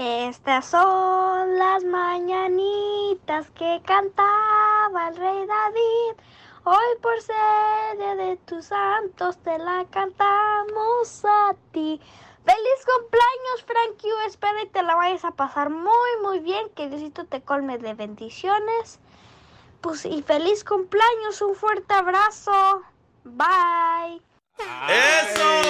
Estas son las mañanitas que cantaba el rey David. Hoy por sede de tus santos te la cantamos a ti. Feliz cumpleaños, Frankie. Espero y te la vayas a pasar muy, muy bien. Que Diosito te colme de bendiciones. Pues y feliz cumpleaños. Un fuerte abrazo. Bye. ¡Eso!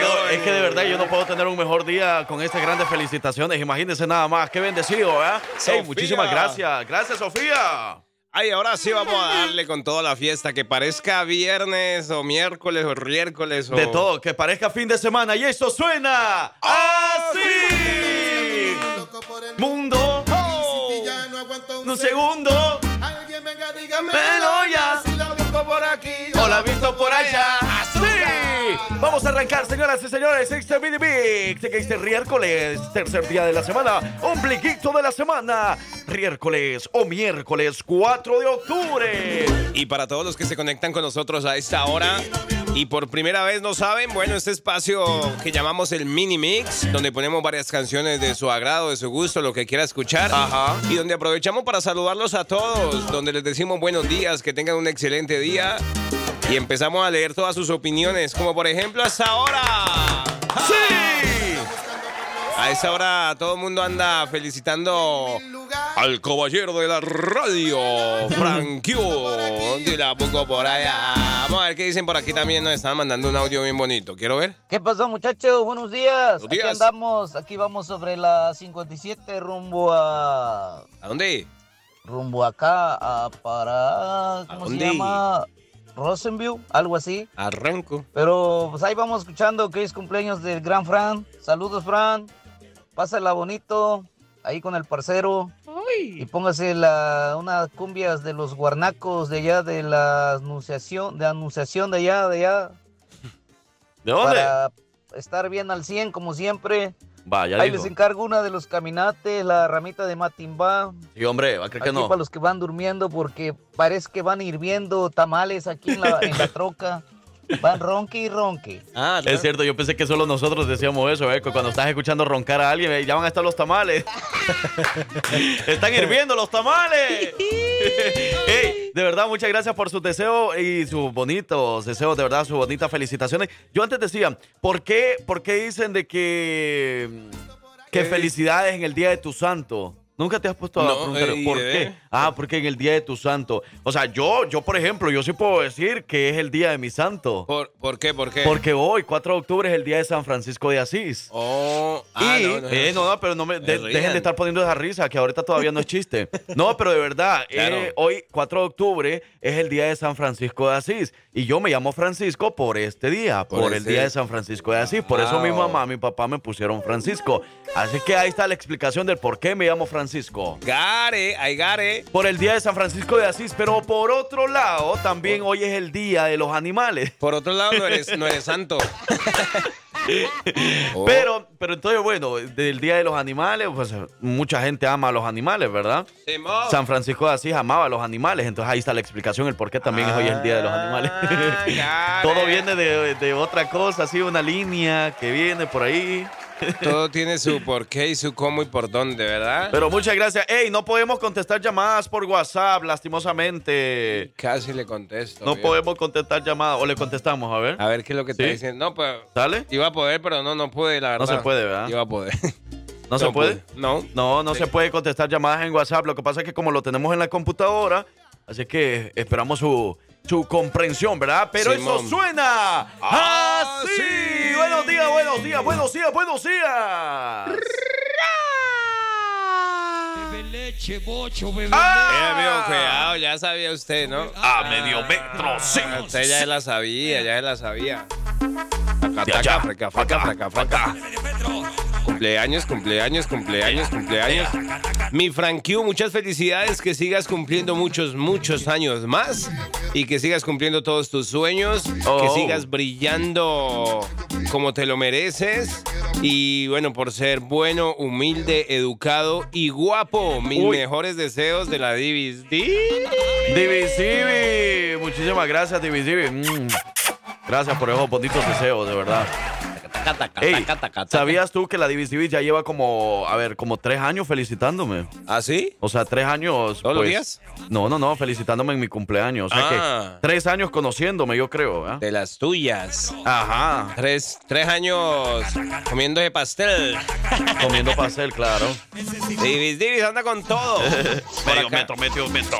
No, es que de verdad yo no puedo tener un mejor día con estas grandes felicitaciones. Imagínense nada más. Qué bendecido, ¿eh? Hey, muchísimas gracias. Gracias, Sofía. Ay, ahora sí vamos a darle con toda la fiesta, que parezca viernes o miércoles o miércoles o... De todo, que parezca fin de semana y esto suena así. Mundo, un segundo. Alguien venga, dígame. Ya. Si la busco por aquí. O la visto por allá. Vamos a arrancar, señoras y señores. Este mini mix. Que este miércoles, tercer día de la semana. Un pliquito de la semana. Miércoles o miércoles 4 de octubre. Y para todos los que se conectan con nosotros a esta hora y por primera vez no saben, bueno, este espacio que llamamos el Mini Mix, donde ponemos varias canciones de su agrado, de su gusto, lo que quiera escuchar. Ajá. Y donde aprovechamos para saludarlos a todos, donde les decimos buenos días, que tengan un excelente día. Y empezamos a leer todas sus opiniones, como por ejemplo hasta ahora. ¡Sí! A esa hora todo el mundo anda felicitando al caballero de la radio, Frankio. De la poco por allá. Vamos a ver qué dicen por aquí también. Nos están mandando un audio bien bonito. Quiero ver. ¿Qué pasó, muchachos? Buenos días. Buenos Aquí días. andamos, aquí vamos sobre la 57 rumbo a ¿A dónde? rumbo acá a para ¿cómo se dónde? llama? Rosenview, algo así. Arranco. Pero pues ahí vamos escuchando que es cumpleaños del gran Fran. Saludos, Fran. Pásala bonito ahí con el parcero. Y póngase la, unas cumbias de los guarnacos de allá de la anunciación, de anunciación de allá, de allá. ¿De dónde? Para estar bien al 100 como siempre. Vaya, Ahí dijo. les encargo una de los caminates, la ramita de Matimba. Sí, hombre, va a creer que no. para los que van durmiendo porque parece que van hirviendo tamales aquí en la, en la troca. Van ronque y ronque. Ah, Es cierto, yo pensé que solo nosotros decíamos eso, ¿eh? cuando estás escuchando roncar a alguien, eh, ya van a estar los tamales. Están hirviendo los tamales. Ey, de verdad, muchas gracias por sus deseos y sus bonitos deseos, de verdad, sus bonitas felicitaciones. Yo antes decía, ¿por qué, por qué dicen de que, que ¿Qué? felicidades en el día de tu santo? Nunca te has puesto a No, preguntar eh, por qué. Ah, porque en el día de tu santo. O sea, yo, yo por ejemplo, yo sí puedo decir que es el día de mi santo. ¿Por, ¿Por qué? ¿Por qué? Porque hoy, 4 de octubre, es el día de San Francisco de Asís. Oh, ah, y, no, no, eh, no, no, pero no me, de- dejen de estar poniendo esa risa, que ahorita todavía no es chiste. No, pero de verdad, Claro. eh, hoy, 4 de octubre, es el día de San Francisco de Asís. Y yo me llamo Francisco por este día, Por por, el ese- día de San Francisco de Asís. Por eso mi mamá, mi papá me pusieron Francisco. Así que ahí está la explicación del por qué me llamo Francisco. Gare, ay, gare. Por el día de San Francisco de Asís, pero por otro lado, también hoy es el día de los animales. Por otro lado, no eres, no eres santo. Oh. Pero, pero entonces, bueno, del Día de los Animales, pues mucha gente ama a los animales, ¿verdad? San Francisco de Asís amaba a los animales, entonces ahí está la explicación, el por qué también hoy es el Día de los Animales. Ah, gare. Todo viene de, de otra cosa, así, una línea que viene por ahí. Todo tiene su por qué y su cómo y por dónde, ¿verdad? Pero muchas gracias. Ey, no podemos contestar llamadas por WhatsApp, lastimosamente. Casi le contesto. No viejo. podemos contestar llamadas, o le contestamos, a ver. A ver qué es lo que está ¿Sí? diciendo. No, pues. ¿Sale? Iba a poder, pero no, no pude, la verdad. No se puede, ¿verdad? Iba a poder. ¿No, se puede? No. No, no Sí. se puede contestar llamadas en WhatsApp. Lo que pasa es que como lo tenemos en la computadora, así que esperamos su, su comprensión, ¿verdad? Pero eso suena Ah, así. sí. Buenos días, buenos días, buenos días, buenos días. leche, bocho, bebé. ¡Ah! Eh, amigo, cuidado, ya sabía usted, ¿no? A medio metro, sí. Ah, Usted ya la sabía, ya la sabía. Allá, fraca, acá, fraca, fraca, fraca. Cumpleaños, cumpleaños, cumpleaños, cumpleaños. Mi Frankie, muchas felicidades, que sigas cumpliendo muchos, muchos años más y que sigas cumpliendo todos tus sueños, que Oh. sigas brillando como te lo mereces y bueno, por ser bueno, humilde, educado y guapo. Mis Uy. mejores deseos de la Divis. Di- Divisivi, muchísimas gracias, Divisivi. Mm. Gracias por esos bonitos deseos, de verdad. Taca, taca, Ey, taca. ¿sabías tú que la Divisivis ya lleva como, a ver, como tres años felicitándome? ¿Ah, sí? O sea, tres años. ¿Todos los pues, días? No, no, no, felicitándome en mi cumpleaños. O sea Ah. que tres años conociéndome, yo creo. ¿ah? De las tuyas. Ajá. Tres, tres años comiendo de pastel. Comiendo pastel, claro. Divis, Divis, anda con todo. Medio metro, medio metro.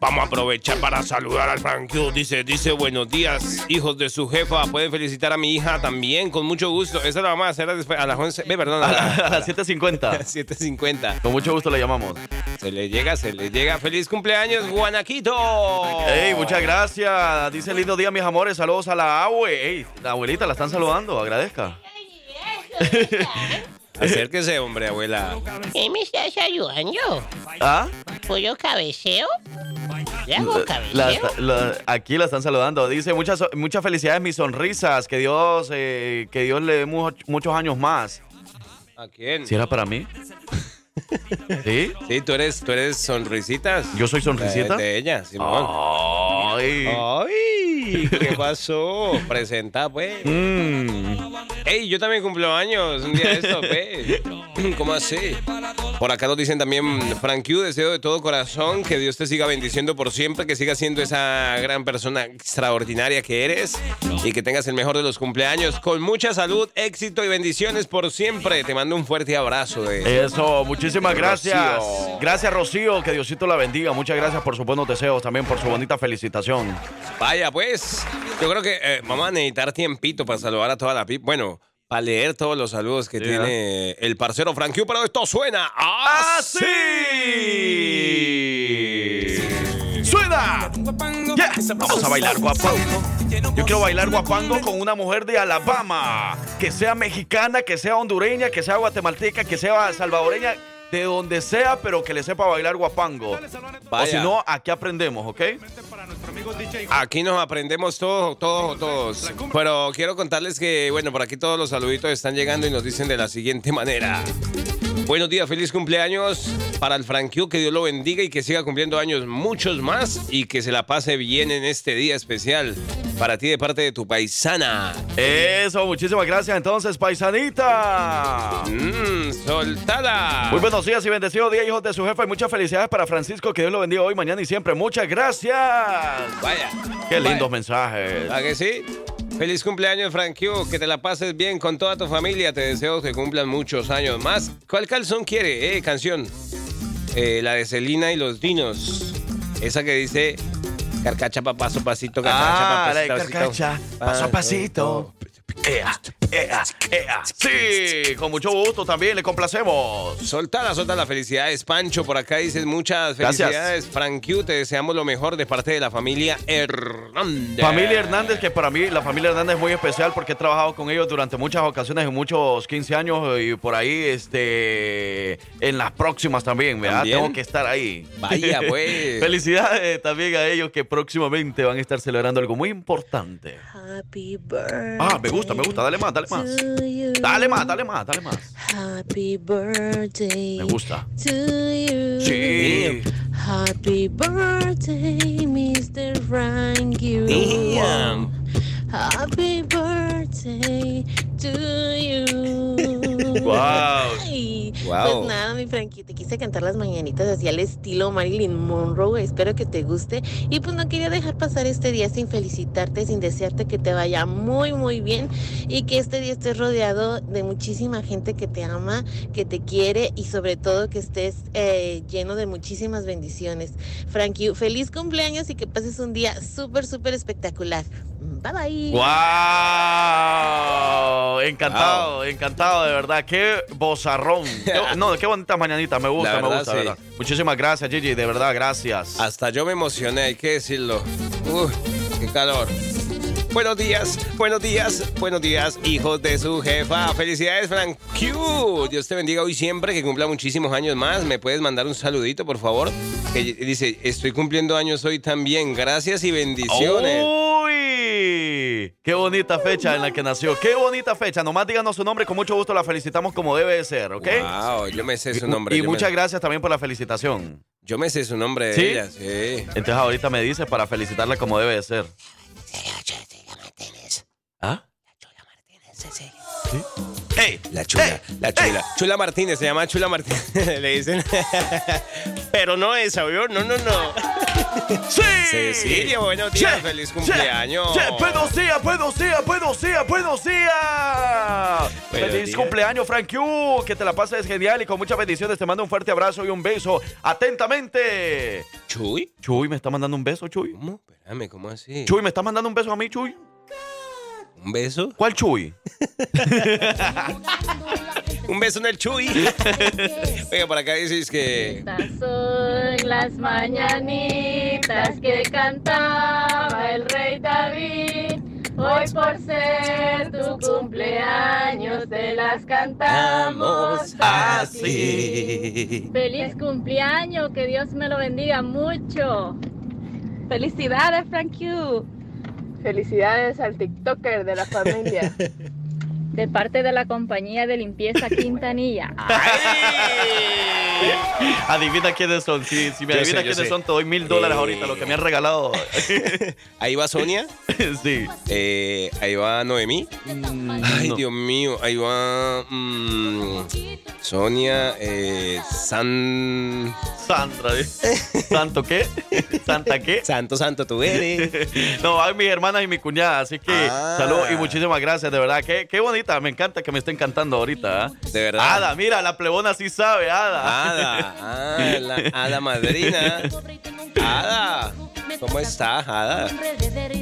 Vamos a aprovechar para saludar al Frank Q. Dice, dice, buenos días, hijos de su jefa. Pueden felicitar a mi hija también, con mucho gusto. Esa la vamos a hacer después, a las 11. Ve, perdón, a la- a las 7.50. 7.50. Con mucho gusto le llamamos. Se le llega, se le llega. ¡Feliz cumpleaños, Guanaquito! Ey, muchas gracias. Dice lindo día, mis amores. Saludos a la abue. Ey, la abuelita la están saludando. Agradezca. Acérquese, hombre, abuela. ¿Qué me estás ayudando? ¿Ah? ¿Pollo cabeceo? Aquí la están saludando. Dice muchas, muchas felicidades, mis sonrisas. Que Dios, eh, que Dios le dé mu- muchos años más. ¿A quién? ¿Si era para mí? ¿Sí? Sí, tú eres, tú eres sonrisitas. ¿Yo soy sonrisita? De, de ella, Simón. Ay. Ay, ¿qué pasó? Presenta, pues. Mm. Ey, yo también cumplo años un día de esto, pues. ¿Cómo así? Por acá nos dicen también, Frank Q, deseo de todo corazón que Dios te siga bendiciendo por siempre, que sigas siendo esa gran persona extraordinaria que eres y que tengas el mejor de los cumpleaños con mucha salud, éxito y bendiciones por siempre. Te mando un fuerte abrazo. De... Eso, muchísimas gracias. Rocío. Gracias, Rocío. Que Diosito la bendiga. Muchas gracias por sus buenos deseos, también por su bonita felicitación. Vaya, pues, yo creo que eh, vamos a necesitar tiempito para saludar a toda la people. Bueno, para leer todos los saludos que Sí, tiene el parcero Frank Q, pero esto suena así. ¡Así! ¡Suena! Yeah. Vamos a bailar guapango. Yo quiero bailar guapango con una mujer de Alabama. Que sea mexicana, que sea hondureña, que sea guatemalteca, que sea salvadoreña, de donde sea, pero que le sepa bailar guapango. O si no, aquí aprendemos, ¿ok? Aquí nos aprendemos todos, todos, todos. Pero quiero contarles que, bueno, por aquí todos los saluditos están llegando y nos dicen de la siguiente manera. Buenos días, feliz cumpleaños para el Frank Q, que Dios lo bendiga y que siga cumpliendo años muchos más y que se la pase bien en este día especial para ti de parte de tu paisana. Eso, muchísimas gracias entonces, paisanita. Mmm, soltada. Muy buenos días y bendecidos días, hijos de su jefa, y muchas felicidades para Francisco. Que Dios lo bendiga hoy, mañana y siempre. Muchas gracias. Vaya. Qué lindos Vaya. mensajes. ¿A que sí? Feliz cumpleaños, Frank Q. Que te la pases bien con toda tu familia. Te deseo que cumplan muchos años más. ¿Cuál calzón quiere? Eh, canción. Eh, la de Celina y los Dinos. Esa que dice carcacha pa paso pasito, carcacha Ah, pa la de pasito, carcacha, paso a pasito. Ea, ea, ea. Sí, con mucho gusto también le complacemos. Soltala, soltala. Felicidades, Pancho. Por acá dices muchas Gracias. felicidades, Frank Q. Te deseamos lo mejor de parte de la familia Hernández. Familia Hernández, que para mí la familia Hernández es muy especial porque he trabajado con ellos durante muchas ocasiones, en muchos 15 años y por ahí este, en las próximas también, ¿verdad? ¿También? Tengo que estar ahí. Vaya, pues. Felicidades también a ellos que próximamente van a estar celebrando algo muy importante. Happy birthday. Ah, me gusta, me gusta. Dale más, dale más. to you. Dale más, dale más, dale más. Happy birthday. Me gusta. To you. Sí. Happy birthday, Mr. Frank you. Damn. Happy birthday to you. Wow. Wow. Pues nada, mi Frankie, te quise cantar las mañanitas así al estilo Marilyn Monroe. Espero que te guste. Y pues no quería dejar pasar este día sin felicitarte, sin desearte que te vaya muy, muy bien y que este día estés rodeado de muchísima gente que te ama, que te quiere y sobre todo que estés eh, lleno de muchísimas bendiciones. Frankie, feliz cumpleaños y que pases un día súper, súper espectacular. Bye bye. ¡Wow! Encantado, encantado, de verdad. Qué bozarrón. Qué- no, qué bonitas mañanitas. Me gusta, me gusta, sí. verdad. Muchísimas gracias, Gigi. De verdad, gracias. Hasta yo me emocioné, hay que decirlo. Uf, qué calor. Buenos días, buenos días, buenos días, hijos de su jefa. Felicidades, Frank Q. Dios te bendiga hoy siempre, que cumpla muchísimos años más. ¿Me puedes mandar un saludito, por favor? Que dice, estoy cumpliendo años hoy también. Gracias y bendiciones. ¡Uy! ¡Qué bonita fecha en la que nació! ¡Qué bonita fecha! Nomás díganos su nombre, con mucho gusto la felicitamos como debe de ser, ¿ok? Wow, yo me sé su nombre. y muchas me, gracias también por la felicitación. Yo me sé su nombre de ¿Sí? ella, sí. Entonces ahorita me dices para felicitarla como debe de ser. ¿Ah? ¡Ey! La chula, ¡Ey! la chula. Chula Martínez, se llama Chula Martínez, le dicen. Pero no esa, ¿vio? No, no, no. ¡Sí! Cecilia, buenos días, Che, feliz cumpleaños. che, buenos días, buenos días, buenos días, buenos días. Buenos Feliz días. cumpleaños, Frank Q. Que te la pases genial y con muchas bendiciones. Te mando un fuerte abrazo y un beso. Atentamente. ¿Chuy? Chuy, ¿me está mandando un beso, Chuy? ¿Cómo? Espérame, ¿cómo así? Chuy, ¿me está mandando un beso a mí, Chuy? ¿Un beso? ¿Cuál Chuy? Un beso en el Chuy. Oiga, por acá dices que. Estas son las mañanitas que cantaba el rey David. Hoy por ser tu cumpleaños te las cantamos así. Feliz cumpleaños, que Dios me lo bendiga mucho. Felicidades, Frank Q. Felicidades al TikToker de la familia. De parte de la compañía de limpieza Quintanilla. Adivina quiénes son. Si, si me Yo sé, adivina yo quiénes sé. son, te doy mil dólares Eh. ahorita, lo que me han regalado. Ahí va Sonia. sí. eh, ahí va Noemí. Ay, no. Dios mío. Ahí va. mm, Sonia. Eh, San. Sandra. ¿eh? ¿Santo qué? ¿Santa qué? Santo, santo, tú eres. No, van mis hermanas y mi cuñada, así que Ah. salud y muchísimas gracias, de verdad. Qué, qué bonita, me encanta que me estén cantando ahorita. ¿ah? De verdad. Ada, mira, la plebona sí sabe, Ada. Ada. Ah, la Ada madrina. Ada. ¿Cómo estás, Ada?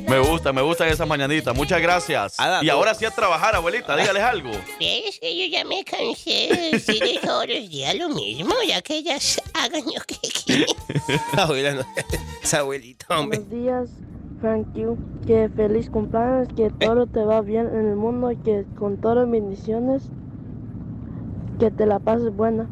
Me gusta, me gustan esas mañanitas. Muchas gracias. Ada, y tú- ahora sí a trabajar, abuelita, dígales algo. Es que yo ya me cansé de decirles todos los días lo mismo, ya que ellas hagan lo que no. Esa abuelita, hombre. Buenos días, Frank Q. Que feliz cumpleaños, que todo te va bien en el mundo y que con todas las bendiciones, que te la pases buena.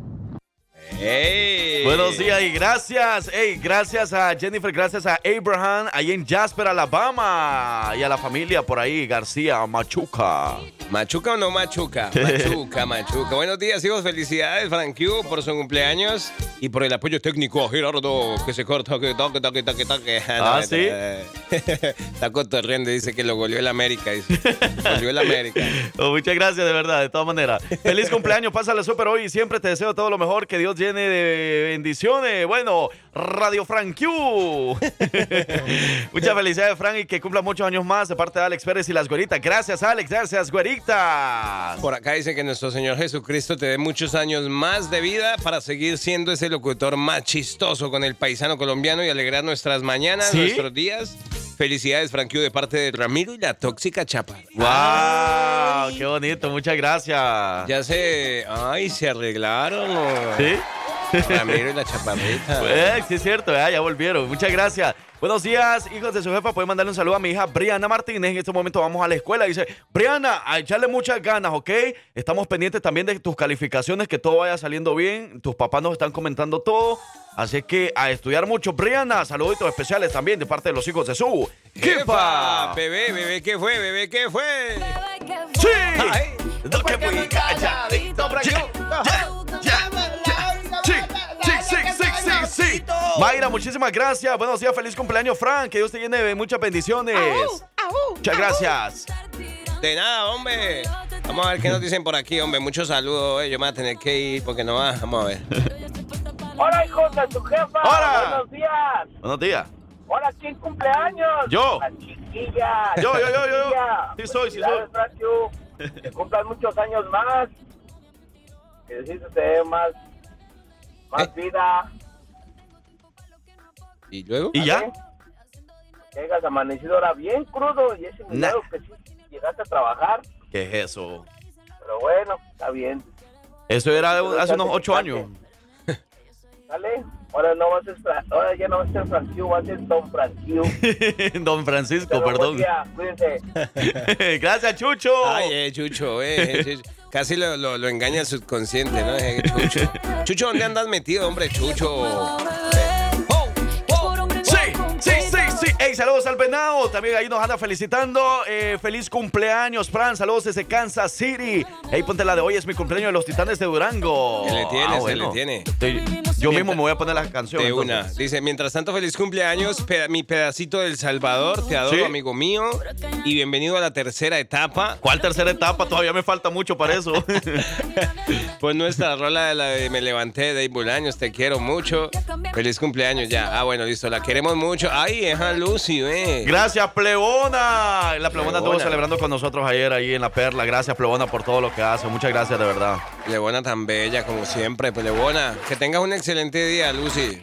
¡Ey! Buenos días y gracias. Hey, gracias a Jennifer, gracias a Abraham, ahí en Jasper, Alabama. Y a la familia por ahí, García, Machuca. ¿Machuca o no machuca? Machuca, machuca. Buenos días, hijos. Felicidades, Frank Q, por su cumpleaños y por el apoyo técnico a Gerardo, que se corta, que toque, toque, toque, toque. Ah, ¿sí? Está cotorreando, dice que lo goleó el América. Dice. Goleó el América. Oh, muchas gracias, de verdad, de todas maneras. Feliz cumpleaños, pásale súper hoy y siempre te deseo todo lo mejor, que Dios llene de bendiciones. Bueno, Radio Frank Q. muchas felicidades, Frank, y que cumpla muchos años más de parte de Alex Pérez y las güeritas. Gracias, Alex, gracias, güeritas. Por acá dice que nuestro Señor Jesucristo te dé muchos años más de vida para seguir siendo ese locutor más chistoso con el paisano colombiano y alegrar nuestras mañanas, ¿Sí? nuestros días. Felicidades, Frank Q, de parte de Ramiro y la tóxica chapa. ¡Wow! ¡Qué bonito! Muchas gracias. Ya se. Ay, se arreglaron. ¿Sí? Ramiro y la chaparrita. Eh, sí, es cierto, ya volvieron. Muchas gracias. Buenos días, hijos de su jefa. Pueden mandarle un saludo a mi hija Briana Martínez. En este momento vamos a la escuela. Dice, Briana, a echarle muchas ganas, ¿ok? Estamos pendientes también de tus calificaciones, que todo vaya saliendo bien. Tus papás nos están comentando todo. Así que a estudiar mucho. Briana, saluditos especiales también de parte de los hijos de su ¡Jefa! Bebé, bebé, ¿qué fue? Bebé, ¿qué fue? ¡Sí! Ay. No que muy calladito, Frank. Ya, ya, ya. Sí. Mayra, muchísimas gracias. Buenos días, feliz cumpleaños, Frank. Que Dios te llene de muchas bendiciones. Muchas gracias. De nada, hombre. Vamos a ver qué nos dicen por aquí, hombre. Muchos saludos, eh. Yo me voy a tener que ir porque no va. Vamos a ver. Hola, hijos de tu jefa. Hola. Buenos días. Buenos días. Hola, ¿quién cumpleaños? Yo. La chiquilla. Yo, yo, yo, yo. Sí soy, sí soy. Que cumplan muchos años más. Que decís te dé más, más ¿Eh? vida. ¿Y luego? ¿Y ya? ¿vale? Que hayas amanecido ahora bien crudo y ese milagro que sí llegaste a trabajar. ¿Qué es eso? Pero bueno, está bien. Eso era de- hace unos ocho años. ¿Sale? Ahora, no va a ahora ya no va a ser Franquio, va a ser Don Franquio. Don Francisco, Pero buen perdón. día, cuídense. Gracias, Chucho. Ay, eh, Chucho, eh. Chucho. Casi lo, lo, lo engaña el subconsciente, ¿no? Eh, Chucho. Chucho, ¿dónde andas metido, hombre? Chucho. Hey, saludos al venado. También ahí nos anda felicitando. Eh, feliz cumpleaños, Fran. Saludos desde Kansas City. Hey, ponte la de hoy. Es mi cumpleaños de los Titanes de Durango. Se le tiene, Ah, se bueno. le tiene. Yo mismo me voy a poner la canción. De entonces. una. Dice, mientras tanto, feliz cumpleaños, peda- mi pedacito del Salvador. Te adoro, Sí. amigo mío. Y bienvenido a la tercera etapa. ¿Cuál tercera etapa? Todavía me falta mucho para eso. Pues nuestra rola de la de Me levanté de Bolaños, te quiero mucho. Feliz cumpleaños ya. Ah, bueno, listo, la queremos mucho. Ay, es a Lucy, ve. Gracias, Plebona. La Plebona estuvo celebrando con nosotros ayer ahí en La Perla. Gracias, Plebona, por todo lo que hace. Muchas gracias, de verdad. Plebona tan bella como siempre, Plebona. Que tengas un excelente día, Lucy.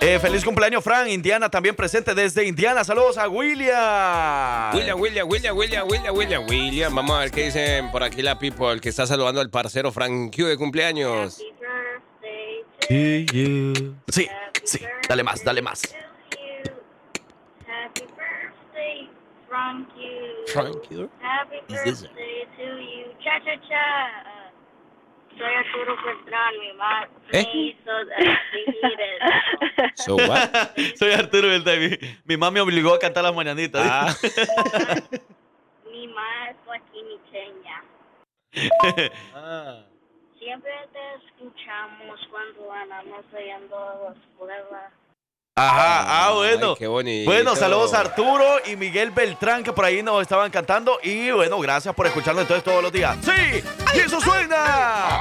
Eh, feliz cumpleaños, Fran. Indiana también presente desde Indiana. Saludos a William. William, William, William, William, William, William, William. Vamos a ver qué dicen por aquí la people, que está saludando al parcero Frank Q de cumpleaños. Sí, sí. Dale más, dale más. Happy birthday, Frank you. Frank Q. Happy birthday to you. Cha cha cha. Soy Arturo Beltrán, mi mamá ¿Eh? So what? Soy Arturo Beltrán. Mi, mi mamá me obligó a cantar las mañanitas. Ah. Mi mamá es guachinicheña. Ah. Siempre te escuchamos cuando andamos oyendo las pruebas. Ajá, ah, bueno. Ay, qué bonito. Bueno, saludos a Arturo y Miguel Beltrán que por ahí nos estaban cantando. Y bueno, gracias por escucharnos entonces todos los días. ¡Sí! ¡Y eso suena!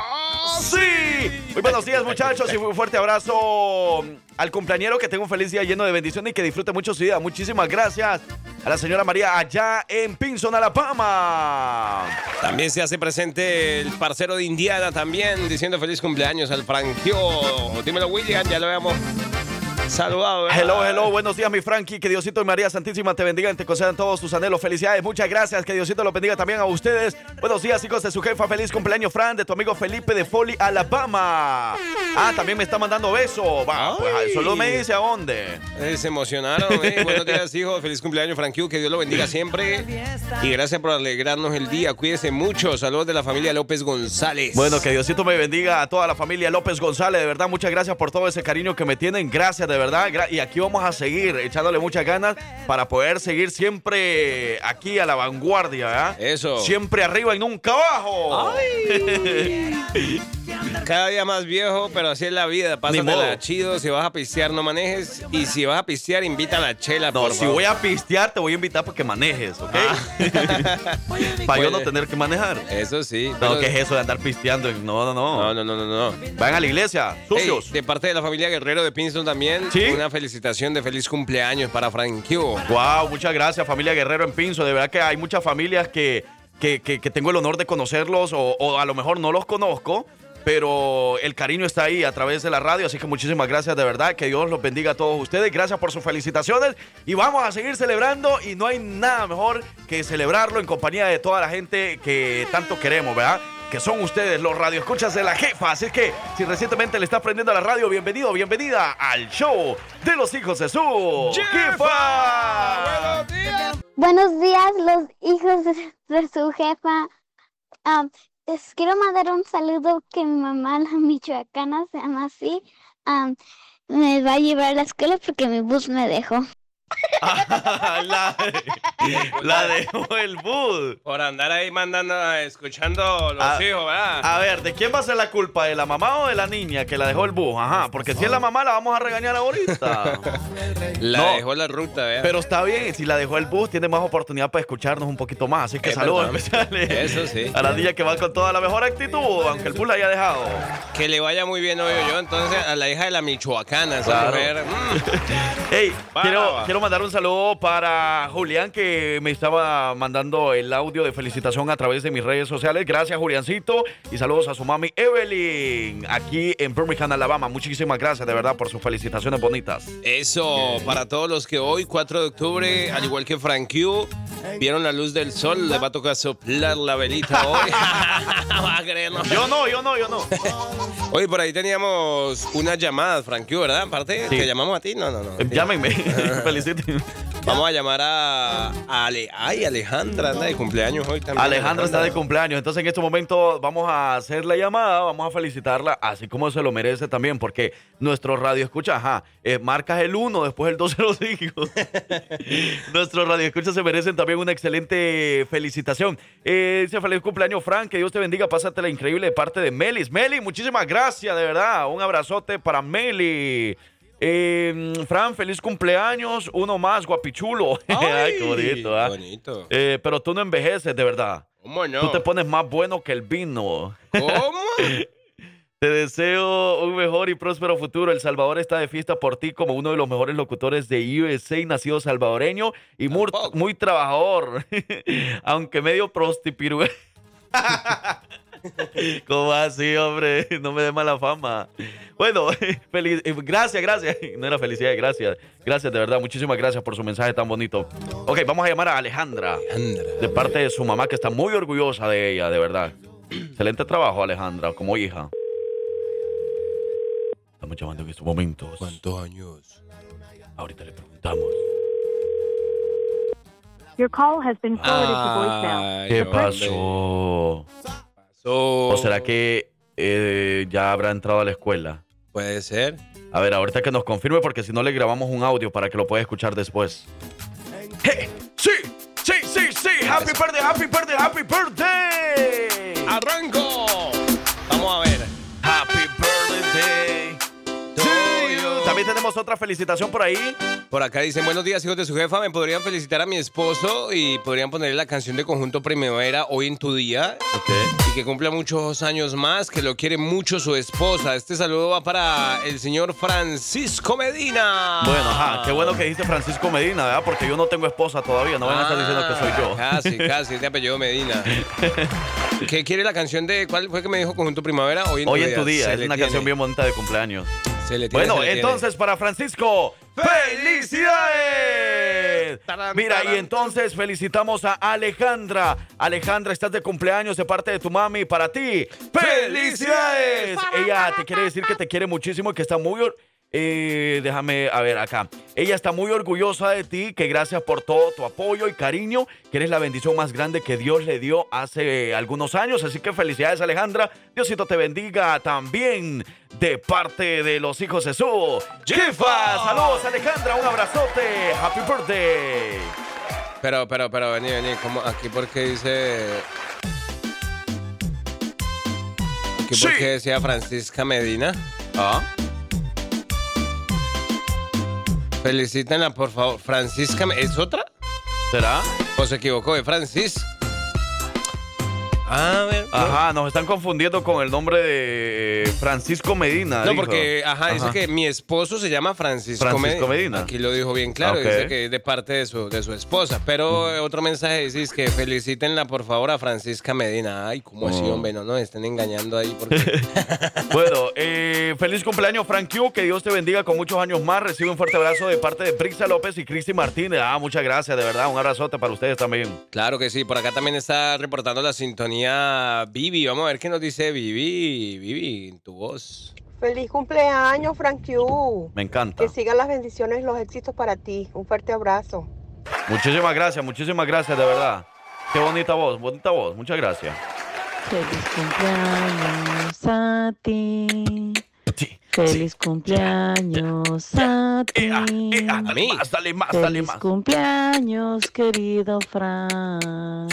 ¡Sí! Muy buenos días, muchachos, y un fuerte abrazo al cumpleañero. Que tenga un feliz día lleno de bendiciones y que disfrute mucho su vida. Muchísimas gracias a la señora María allá en Pinson, Alabama. También se hace presente el parcero de Indiana también, diciendo feliz cumpleaños al Franquio. Dímelo, William, ya lo habíamos saludado. ¿verdad? Hello, hello, buenos días, mi Frankie. Que Diosito y María Santísima te bendigan y te concedan todos tus anhelos. Felicidades, muchas gracias. Que Diosito los bendiga también a ustedes. Buenos días, hijos de su jefa. Feliz cumpleaños, Fran, de tu amigo Felipe de Foley, Alabama. Ah, también me está mandando besos. Va, pues solo me dice a dónde. Eh, se emocionaron. eh. Buenos días, hijo. Feliz cumpleaños, Franquio. Que Dios lo bendiga siempre. Y gracias por alegrarnos el día. Cuídese mucho. Saludos de la familia López González. Bueno, que Diosito me bendiga a toda la familia López González. De verdad, muchas gracias por todo ese cariño que me tienen. Gracias, de verdad. Gra- Y aquí vamos a seguir echándole muchas ganas para poder seguir siempre aquí a la vanguardia, ¿verdad? Eso. Siempre arriba y nunca abajo. Cada día más viejo, pero así es la vida. Pásatela chido. Si vas a pistear, no manejes. Y si vas a pistear, invita a la chela, No, por si favor. voy a pistear, te voy a invitar para que manejes, ¿ok? para yo no tener que manejar. Eso sí. No, pero- ¿qué es eso de andar pisteando? No, no, no. No, no, no, no, no. Vayan a la iglesia, sucios. Hey, de parte de la familia Guerrero de Pinson también, ¿Sí? una felicitación de feliz cumpleaños para Franquio. Wow, muchas gracias, familia Guerrero en Pinzo. De verdad que hay muchas familias que, que, que- que tengo el honor de conocerlos o, o a lo mejor no los conozco, pero el cariño está ahí a través de la radio. Así que muchísimas gracias de verdad. Que Dios los bendiga a todos ustedes. Gracias por sus felicitaciones y vamos a seguir celebrando. Y no hay nada mejor que celebrarlo en compañía de toda la gente que tanto queremos, ¿verdad? Que son ustedes los radioescuchas de la jefa. Así que si recientemente le estás prendiendo a la radio, bienvenido, bienvenida al show de los hijos de su jefa. Buenos días, los hijos de, de su jefa. Les quiero mandar un saludo que mi mamá, la michoacana, se llama así. me va a llevar a la escuela porque mi bus me dejó. la, la dejó el bus. Por andar ahí mandando, escuchando los Ah, hijos, ¿verdad? A ver, ¿de quién va a ser la culpa? ¿De la mamá o de la niña que la dejó el bus? Ajá, porque si es la mamá la vamos a regañar ahorita. la no. dejó la ruta, ¿verdad? Pero está bien, si la dejó el bus, tiene más oportunidad para escucharnos un poquito más. Así que Es saludos especiales Eso sí. a la niña que va con toda la mejor actitud, aunque el bus la haya dejado. Que le vaya muy bien, obvio yo. Entonces, a la hija de la michoacana, esa Claro. mujer. mm, Va, quiero. Quiero mandar un saludo para Julián que me estaba mandando el audio de felicitación a través de mis redes sociales. Gracias, Juliancito. Y saludos a su mami Evelyn, aquí en Birmingham, Alabama. Muchísimas gracias, de verdad, por sus felicitaciones bonitas. Eso, para todos los que hoy, 4 de octubre, al igual que Frank Q, vieron la luz del sol, les va a tocar soplar la velita hoy. Yo no, yo no, yo no. Oye, por ahí teníamos unas llamadas, Frank Q, ¿verdad? Aparte, Sí. ¿te llamamos a ti? No, no, no. Llámenme, Vamos a llamar a, a Ale- ay, Alejandra, anda de cumpleaños hoy también. Alejandra está de cumpleaños, entonces en este momento vamos a hacer la llamada, vamos a felicitarla, así como se lo merece también, porque nuestro radio escucha, ajá, eh, marcas el 1, después el 2 se los digo. Nuestros radio escucha se merecen también una excelente felicitación. Eh, dice feliz cumpleaños, Frank, que Dios te bendiga, pásatela increíble de parte de Melis. Meli, muchísimas gracias, de verdad, un abrazote para Meli. Eh, Fran, feliz cumpleaños, uno más, guapichulo. Ay, qué bonito, ¿ah? bonito. Eh, pero tú no envejeces, de verdad. ¿Cómo no? Tú te pones más bueno que el vino. ¿Cómo? Te deseo un mejor y próspero futuro. El Salvador está de fiesta por ti como uno de los mejores locutores de USA, nacido salvadoreño y muy, muy trabajador, aunque medio prostipiru. ¿Cómo así, hombre? No me dé mala fama. Bueno, feliz, eh, gracias, gracias. No era felicidad, gracias. Gracias, de verdad. Muchísimas gracias por su mensaje tan bonito. Ok, vamos a llamar a Alejandra. De parte de su mamá, que está muy orgullosa de ella, de verdad. Excelente trabajo, Alejandra, como hija. Estamos llamando en estos momentos. ¿Cuántos años? Ahorita le preguntamos. Your call has been forwarded to voicemail. ¿Qué no, ¿O será que eh, ya habrá entrado a la escuela? Puede ser. A ver, ahorita que nos confirme, porque si no le grabamos un audio para que lo pueda escuchar después. ¡Hey! ¡Sí! ¡Sí, sí, sí! ¡Happy birthday, happy birthday, happy birthday! ¡Arranco! Vamos a ver. Happy birthday. También tenemos otra felicitación por ahí. Por acá dicen, buenos días, hijos de su jefa. Me podrían felicitar a mi esposo y podrían ponerle la canción de conjunto Primavera hoy en tu día. Y que cumpla muchos años más, que lo quiere mucho su esposa. Este saludo va para el señor Francisco Medina. Bueno, ajá, qué bueno que dijiste Francisco Medina, ¿verdad? Porque yo no tengo esposa todavía, no van a estar diciendo que soy yo. Casi, casi, es de apellido Medina. ¿Qué quiere la canción de cuál fue que me dijo Conjunto Primavera? Hoy en Hoy tu en día. tu día, es una tiene. canción bien bonita de cumpleaños. Se le tiene, Bueno, se le tiene. entonces para Francisco, ¡felicidades! Mira, y entonces felicitamos a Alejandra. Alejandra, estás de cumpleaños de parte de tu mami para ti. ¡Felicidades! Ella te quiere decir que te quiere muchísimo y que está muy... or- eh, déjame, a ver, acá. Ella está muy orgullosa de ti, que gracias por todo tu apoyo y cariño, que eres la bendición más grande que Dios le dio hace algunos años. Así que felicidades, Alejandra. Diosito te bendiga también de parte de los hijos de su Jefa. Saludos, Alejandra. Un abrazote. Happy birthday. Pero, pero, pero, vení, vení. ¿Cómo? Aquí porque dice... Aquí Sí. porque decía Francisca Medina. Ah. Felicítenla, por favor. Francisca, ¿es otra? ¿Será? ¿O se equivocó de Francis? A ver. Ajá, nos están confundiendo con el nombre de eh, Francisco Medina. No, dijo. porque, ajá, dice que mi esposo se llama Francisco, Francisco Medina. Aquí lo dijo bien claro, Ok. dice que es de parte de su, de su esposa. Pero eh, otro mensaje dice es que felicítenla, por favor, a Francisca Medina. Ay, ¿cómo así, Oh. hombre? No nos estén engañando ahí. Porque... Bueno, eh, feliz cumpleaños, Frank Q. Que Dios te bendiga con muchos años más. Recibe un fuerte abrazo de parte de Brixa López y Cristi Martínez. Ah, muchas gracias, de verdad. Un abrazote para ustedes también. Claro que sí, por acá también está reportando la sintonía Vivi. Vamos a ver qué nos dice Vivi. Vivi, tu voz. Feliz cumpleaños, Frank Q. Me encanta. Que sigan las bendiciones y los éxitos para ti. Un fuerte abrazo. Muchísimas gracias, muchísimas gracias, de verdad. Qué bonita voz, bonita voz. Muchas gracias. Feliz cumpleaños a ti. Feliz cumpleaños a ti. Dale más, dale más, dale Feliz más. cumpleaños, querido Fran.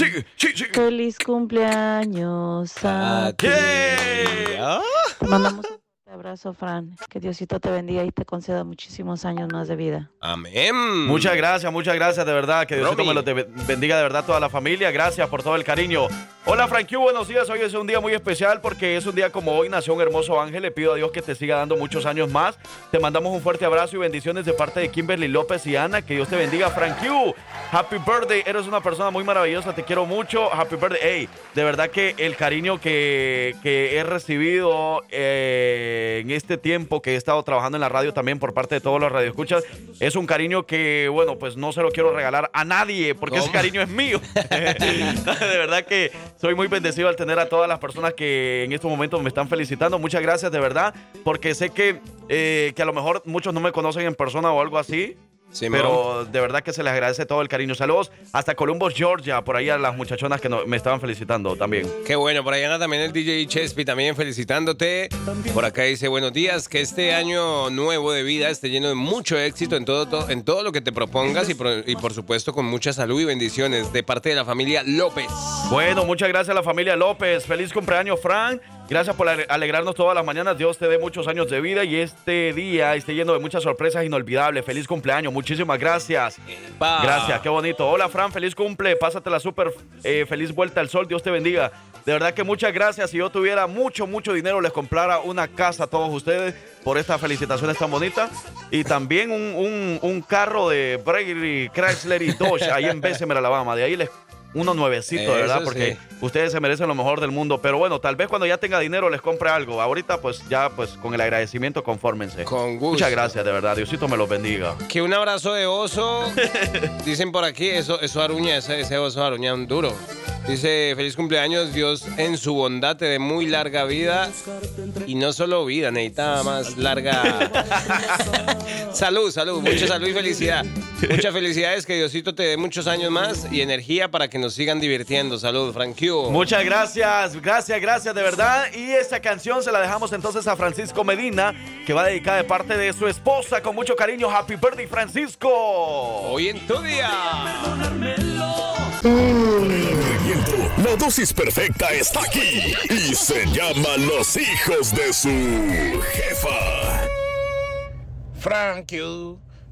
Feliz cumpleaños a ti. Te mandamos abrazo, Fran. Que Diosito te bendiga y te conceda muchísimos años más de vida. Amén. Muchas gracias, muchas gracias, de verdad. Que Diosito Romy. me lo te- bendiga de verdad toda la familia. Gracias por todo el cariño. Hola, Frank Q, buenos días. Hoy es un día muy especial porque es un día como hoy nació un hermoso ángel. Le pido a Dios que te siga dando muchos años más. Te mandamos un fuerte abrazo y bendiciones de parte de Kimberly López y Ana. Que Dios te bendiga, Frank Q. Happy birthday. Eres una persona muy maravillosa. Te quiero mucho. Happy birthday. Hey, de verdad que el cariño que, que he recibido eh, en este tiempo que he estado trabajando en la radio también por parte de todos los radioescuchas es un cariño que, bueno, pues no se lo quiero regalar a nadie porque ese cariño es mío. de verdad que soy muy bendecido al tener a todas las personas que en estos momentos me están felicitando. Muchas gracias de verdad porque sé que, eh, que a lo mejor muchos no me conocen en persona o algo así. Pero de verdad que se les agradece todo el cariño. Saludos hasta Columbus, Georgia, por ahí a las muchachonas que no- me estaban felicitando también. Qué bueno, por ahí anda también el DJ Chespi también felicitándote. Por acá dice, buenos días, que este año nuevo de vida esté lleno de mucho éxito en todo, todo- en todo lo que te propongas y por, y por supuesto con mucha salud y bendiciones de parte de la familia López. Bueno, muchas gracias a la familia López. Feliz cumpleaños, Frank. Gracias por ale- alegrarnos todas las mañanas. Dios te dé muchos años de vida y este día esté lleno de muchas sorpresas inolvidables. Feliz cumpleaños. Muchísimas gracias. Gracias, qué bonito. Hola, Fran, feliz cumple. Pásatela súper eh, feliz vuelta al sol. Dios te bendiga. De verdad que muchas gracias. Si yo tuviera mucho, mucho dinero, les comprara una casa a todos ustedes por estas felicitaciones tan bonitas. Y también un, un- un carro de Brady, Chrysler y Dodge ahí en Bessemer, Alabama. De ahí les uno nuevecito, verdad, porque sí. ustedes se merecen lo mejor del mundo. Pero bueno, tal vez cuando ya tenga dinero les compre algo. Ahorita, pues ya, pues con el agradecimiento, confórmense. Con gusto. Muchas gracias, de verdad. Diosito me los bendiga. Que un abrazo de oso, dicen por aquí, eso, eso aruña, ese, ese oso aruña un duro. Dice, feliz cumpleaños, Dios en su bondad te dé muy larga vida. Y no solo vida, necesita más larga... salud, salud, mucha salud y felicidad. Muchas felicidades, que Diosito te dé muchos años más y energía para que nos sigan divirtiendo. Salud, Frank Q. Muchas gracias, gracias, gracias de verdad. Y esta canción se la dejamos entonces a Francisco Medina, que va dedicada de parte de su esposa con mucho cariño. Happy birthday, Francisco. Hoy en tu día. La dosis perfecta está aquí y se llama Los hijos de su jefa. Frank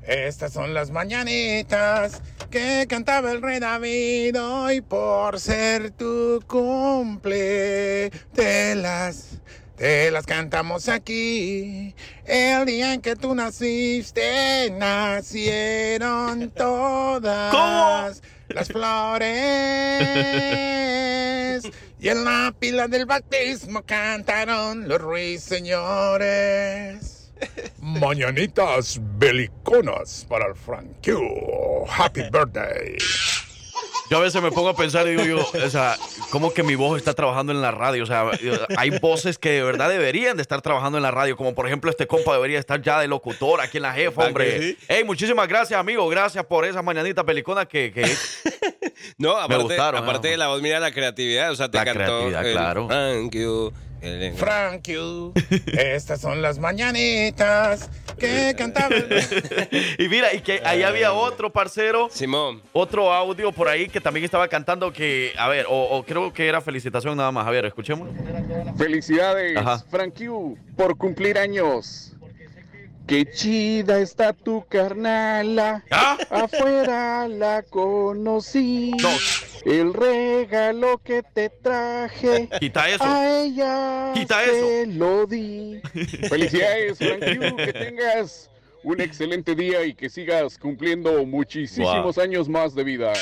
estas son las mañanitas que cantaba el rey David hoy por ser tu cumple. Te las, te las cantamos aquí. El día en que tú naciste, nacieron todas las flores. Y en la pila del bautismo cantaron los ruiseñores. Mañanitas beliconas para el Frank Q. Happy birthday. Yo a veces me pongo a pensar y digo yo, o sea, ¿cómo que mi voz está trabajando en la radio? O sea, hay voces que de verdad deberían de estar trabajando en la radio, como por ejemplo este compa debería estar ya de locutor aquí en la jefa, ¿Verdad que hombre. Hey, muchísimas gracias, amigo. Gracias por esas mañanitas peliconas que, que No, aparte, gustaron, aparte ¿no? de la voz, mira la creatividad. O sea, te La cantó. creatividad, el claro. Thank you. El- Frank you, estas son las mañanitas que cantaba Y mira, y que ahí había otro parcero. Simón. Otro audio por ahí que también estaba cantando que, a ver, o, o creo que era felicitación nada más. A ver, escuchemos. Felicidades, Ajá. Frank Q, por cumplir años. Qué chida está tu carnala. ¿Ah? Afuera la conocí. El regalo que te traje. Quita eso. A ella Quita se lo di. Felicidades, Frank que tengas un excelente día y que sigas cumpliendo muchísimos años más de vida.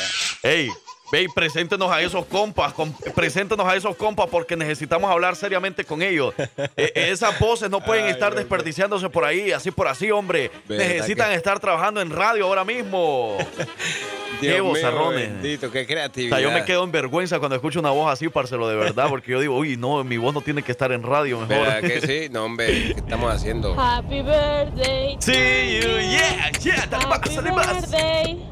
Ey, ve y preséntenos a esos compas, com- preséntenos a esos compas porque necesitamos hablar seriamente con ellos. E- esas voces no pueden Ay, estar hombre. desperdiciándose por ahí, así por así, hombre. ¿Verdad Necesitan que- estar trabajando en radio ahora mismo. Dios Qué bozarrones. bendito, qué O creatividad. sea, yo me quedo en vergüenza cuando escucho una voz así, parcelo, de verdad, porque yo digo, uy, no, mi voz no tiene que estar en radio mejor. ¿Verdad que sí? No, hombre, ¿qué estamos haciendo? Happy birthday. Sí, you, yeah, yeah, dale más, Happy dale más. birthday,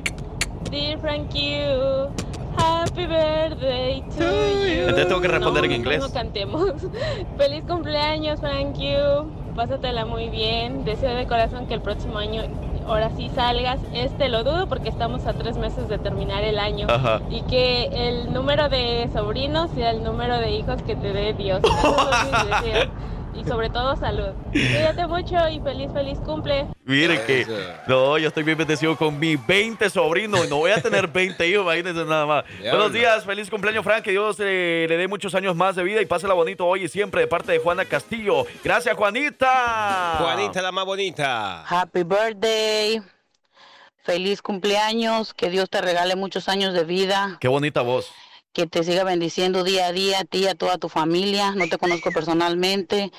dear Frank you. Happy birthday to you. Entonces tengo que responder No, en inglés. No cantemos. Feliz cumpleaños, Frank you. Pásatela muy bien. Deseo de corazón que el próximo año ahora sí salgas. Este lo dudo porque estamos a tres meses de terminar el año. Ajá. Y que el número de sobrinos sea el número de hijos que te dé Dios. Y sobre todo salud. Cuídate mucho y feliz, feliz cumple. Miren que, no, yo estoy bien bendecido con mis 20 sobrinos. No voy a tener 20 hijos, imagínense nada más. Buenos días, feliz cumpleaños, Frank. Que Dios eh, le dé muchos años más de vida y pásela bonito hoy y siempre de parte de Juana Castillo. Gracias, Juanita. Juanita, la más bonita. Happy birthday. Feliz cumpleaños. Que Dios te regale muchos años de vida. Qué bonita voz. Que te siga bendiciendo día a día, a ti y a toda tu familia. No te conozco personalmente,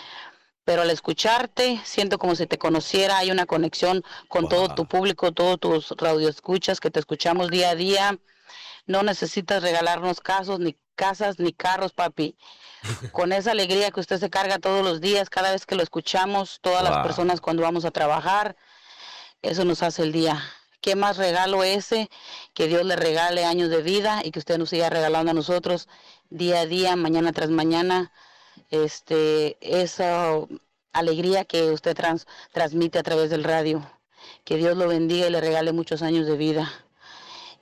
pero al escucharte siento como si te conociera. Hay una conexión con todo tu público, todos tus radioescuchas que te escuchamos día a día. No necesitas regalarnos casos, ni casas, ni carros, papi. Con esa alegría que usted se carga todos los días, cada vez que lo escuchamos, todas las personas cuando vamos a trabajar, eso nos hace el día. Qué más regalo ese, que Dios le regale años de vida y que usted nos siga regalando a nosotros día a día, mañana tras mañana, este, esa alegría que usted trans- transmite a través del radio. Que Dios lo bendiga y le regale muchos años de vida.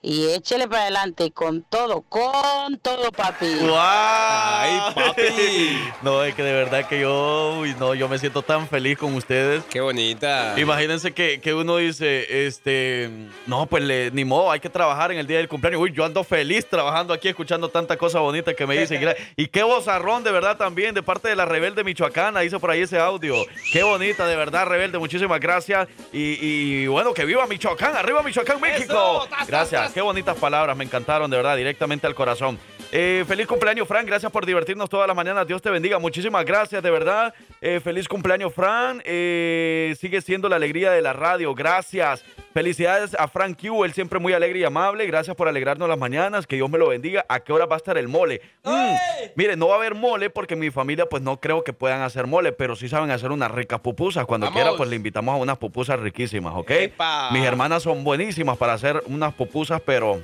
Y échele para adelante con todo, con todo, papi. ¡Guau! ¡Ay, papi! No, es que de verdad que yo, uy, no, yo me siento tan feliz con ustedes. ¡Qué bonita! Imagínense que, que uno dice, este, no, pues le- ni modo, hay que trabajar en el día del cumpleaños. Uy, yo ando feliz trabajando aquí, escuchando tanta cosa bonita que me dicen. Y qué vozarrón, de verdad, también, de parte de la Rebelde Michoacana, hizo por ahí ese audio. Qué bonita, de verdad, Rebelde, muchísimas gracias. Y, y bueno, que viva Michoacán, arriba Michoacán, México. Gracias, qué bonitas palabras, me encantaron, de verdad, directamente al corazón. Eh, feliz cumpleaños, Fran. Gracias por divertirnos todas las mañanas. Dios te bendiga. Muchísimas gracias, de verdad. Eh, feliz cumpleaños, Fran. Eh, sigue siendo la alegría de la radio. Gracias. Felicidades a Frank Q. Él siempre muy alegre y amable. Gracias por alegrarnos las mañanas. Que Dios me lo bendiga. ¿A qué hora va a estar el mole? Mm, mire, no va a haber mole porque mi familia, pues no creo que puedan hacer mole, pero sí saben hacer unas ricas pupusas. Cuando Vamos. quiera, pues le invitamos a unas pupusas riquísimas, ¿ok? ¡Epa! Mis hermanas son buenísimas para hacer unas pupusas, pero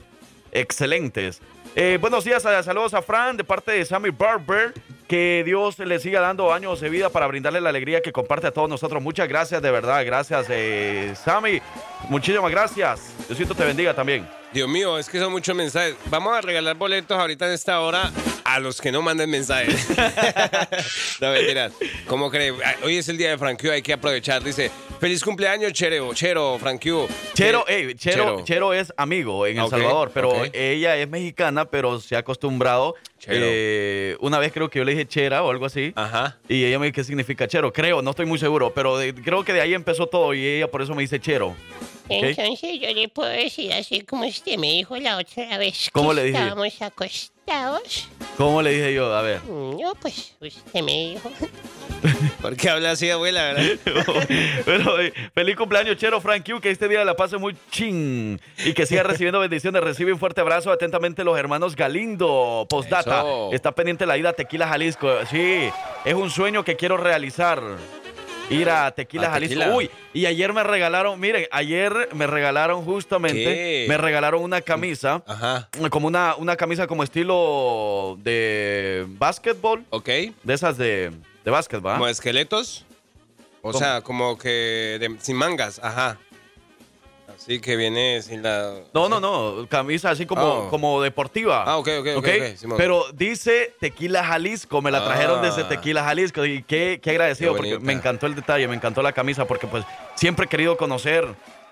excelentes. Eh, buenos días, eh, saludos a Fran de parte de Sammy Barber. Que Dios le siga dando años de vida para brindarle la alegría que comparte a todos nosotros. Muchas gracias, de verdad. Gracias, eh, Sammy. Muchísimas gracias. Diosito te bendiga también. Dios mío, es que son muchos mensajes. Vamos a regalar boletos ahorita en esta hora a los que no manden mensajes. no, mentiras. ¿Cómo cree? Ah, Hoy es el día de Franquio, hay que aprovechar. Dice, feliz cumpleaños, Chero, Chero, Franquio. Chero, Eh, ey, Chero, Chero es amigo en El Salvador, pero ella es mexicana, pero se ha acostumbrado. Chero. eh, una vez creo que yo le dije chera o algo así. Ajá. Y ella me dice qué significa chero. Creo, no estoy muy seguro, pero de- creo que de ahí empezó todo y ella por eso me dice chero. Entonces yo le puedo decir así como usted me dijo la otra vez que ¿Cómo le dije? estábamos acostados. ¿Cómo le dije yo? A ver. Mm, No, pues usted me dijo. ¿Por qué habla así, abuela, verdad? Pero eh, feliz cumpleaños, Chero Frank Q, que este día la pase muy ching y que siga recibiendo bendiciones. Recibe un fuerte abrazo atentamente los hermanos Galindo. Postdata. Eso. Está pendiente la ida a Tequila Jalisco. Sí, es un sueño que quiero realizar. Ir a Tequila A Jalisco. Tequila. Uy, y ayer me regalaron, miren, ayer me regalaron justamente, ¿Qué? me regalaron una camisa, Ajá. como una, una camisa como estilo de básquetbol, Ok. de esas de, de básquet, ¿va? ¿Como esqueletos? O ¿Cómo? sea, como que de- sin mangas, ajá. Así que viene sin la... No, no, no, camisa así como, Oh. como deportiva. Ah, ok, ok, ok, ¿ok? ok, Simón. Pero dice Tequila Jalisco, me la trajeron Ah. desde Tequila Jalisco y qué, qué agradecido Qué porque me encantó el detalle, me encantó la camisa porque pues siempre he querido conocer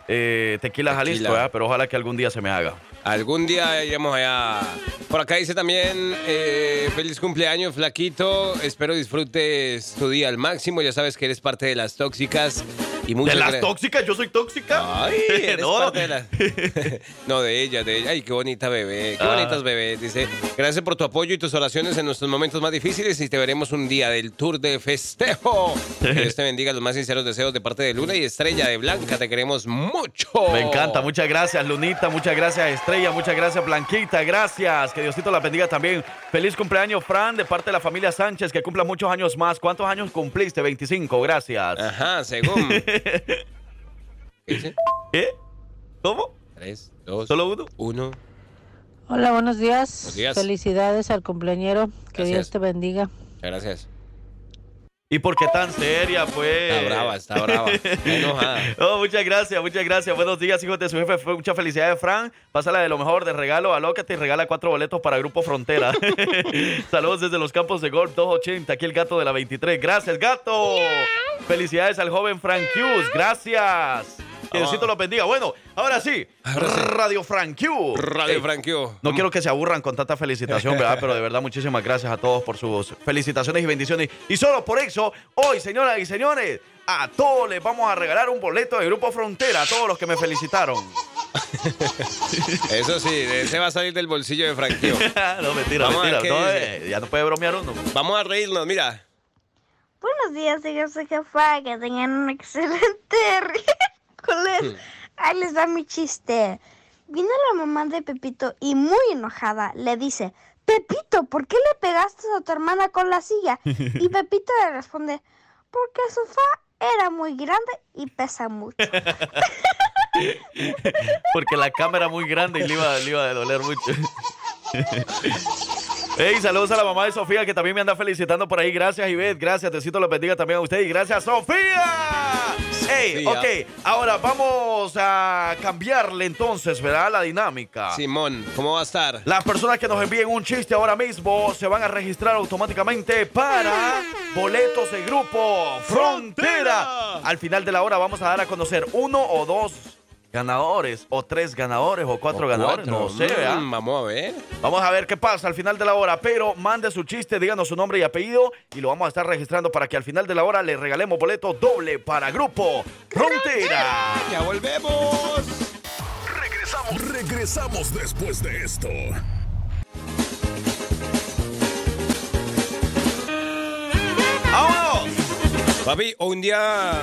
eh, Tequila, Jalisco, pero ojalá que algún día se me haga. Algún día iremos allá. Por acá dice también, eh, feliz cumpleaños, flaquito. Espero disfrutes tu día al máximo. Ya sabes que eres parte de las tóxicas. Y muchas ¿De las tóxicas? ¿Yo soy tóxica? Ay, eres No. parte de las... no, de ella, de ella. Ay, qué bonita bebé. Qué Ah. bonitas bebés. Dice, gracias por tu apoyo y tus oraciones en nuestros momentos más difíciles y te veremos un día del tour de festejo. Que Dios te bendiga los más sinceros deseos de parte de Luna y Estrella de Blanca. Te queremos mucho. Me encanta, muchas gracias Lunita, muchas gracias Estrella, muchas gracias Blanquita, gracias, que Diosito la bendiga también. Feliz cumpleaños Fran de parte de la familia Sánchez, que cumpla muchos años más. ¿Cuántos años cumpliste? 25, gracias. Ajá, según. ¿Qué? ¿Cómo? Tres, dos, ¿Solo uno? Uno. Hola, buenos días. Buenos días. Felicidades al cumpleañero. Que Gracias. Dios te bendiga. Muchas gracias. ¿Y por qué tan seria, pues? Está brava, está brava. Está enojada. Oh, muchas gracias, muchas gracias. Buenos días, hijos de su jefe. Fue mucha felicidad de Fran. Pásala de lo mejor de regalo. Alócate y regala cuatro boletos para Grupo Frontera. Saludos desde los campos de golf 280. Aquí el gato de la 23. Gracias, gato. Felicidades al joven Frank Hughes. Gracias. Que Diosito los bendiga. Bueno, ahora sí. Radio Frank. Radio Ey, Frank Hughes. No quiero que se aburran con tanta felicitación, ¿verdad? Pero de verdad, muchísimas gracias a todos por sus felicitaciones y bendiciones. Y solo por eso, hoy, señoras y señores, a todos les vamos a regalar un boleto de Grupo Frontera, a todos los que me felicitaron. Eso sí, ese va a salir del bolsillo de Frank Hughes. no, mentira, Vamos mentira. No, eh, ya no puede bromear uno. Vamos a reírnos, mira. Buenos días, señor su jefa. Que tengan un excelente miércoles. Ahí les va mi chiste. Vino la mamá de Pepito y muy enojada le dice, Pepito, ¿por qué le pegaste a tu hermana con la silla? Y Pepito le responde, porque el sofá era muy grande y pesa mucho. Porque la cámara muy grande y le iba, le iba a doler mucho. Hey, saludos a la mamá de Sofía que también me anda felicitando por ahí. Gracias, Ivette. Gracias, Tecito lo bendiga también a usted. Y gracias, Sofía. Hey, ok. Ahora vamos a cambiarle entonces, ¿verdad? La dinámica. Simón, ¿cómo va a estar? Las personas que nos envíen un chiste ahora mismo se van a registrar automáticamente para boletos de grupo Frontera. Al final de la hora vamos a dar a conocer uno o dos ganadores, o tres ganadores, o cuatro O ganadores, cuatro. no sé, ¿verdad? Mm, vamos a ver. Vamos a ver qué pasa al final de la hora, pero mande su chiste, díganos su nombre y apellido y lo vamos a estar registrando para que al final de la hora le regalemos boleto doble para Grupo Frontera. Ya volvemos. Regresamos. Regresamos después de esto. Papi, un día.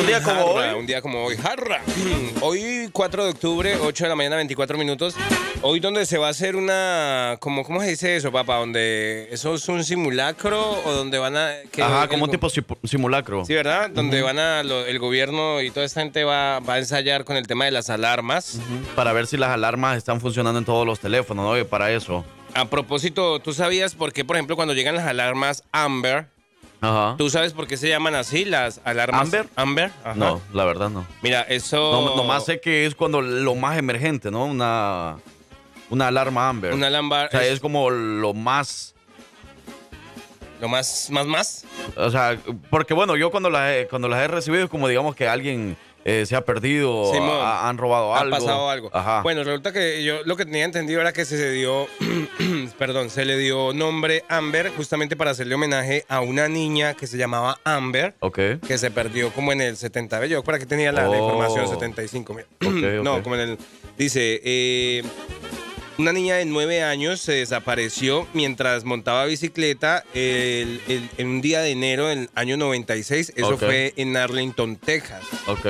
Un día como Jarra, hoy. Un día como hoy. Jarra. Hoy, 4 de octubre, 8 de la mañana, 24 minutos. Hoy, donde se va a hacer una. Como, ¿Cómo se dice eso, papá? Donde. ¿Eso es un simulacro o donde van a. que Ajá, el como un tipo simulacro. Sí, ¿verdad? Donde van a. lo- el gobierno y toda esta gente va, va a ensayar con el tema de las alarmas. Para ver si las alarmas están funcionando en todos los teléfonos, ¿no? Y para eso. A propósito, ¿tú sabías por qué, por ejemplo, cuando llegan las alarmas Amber, Ajá. ¿tú sabes por qué se llaman así las alarmas ¿Amber? Amber. Ajá. No, la verdad no. Mira, eso. No, nomás sé que es cuando lo más emergente, ¿no? Una, una alarma Amber. Una alarma. O sea, es como lo más... Lo más, más, más. O sea, porque bueno, yo cuando las cuando las he recibido es como digamos que alguien eh, se ha perdido, Simón. ha- han robado Ha algo. pasado algo. Ajá. Bueno, resulta que yo lo que tenía entendido era que se dio, perdón, se le dio nombre Amber justamente para hacerle homenaje a una niña que se llamaba Amber, Ok. que se perdió como en el 70. Yo por aquí tenía la, la información 75. mira. Ok, No, como en el... Dice, eh, una niña de nueve años se desapareció mientras montaba bicicleta el- el- en un día de enero del año 96. Eso fue en Arlington, Texas. Ok.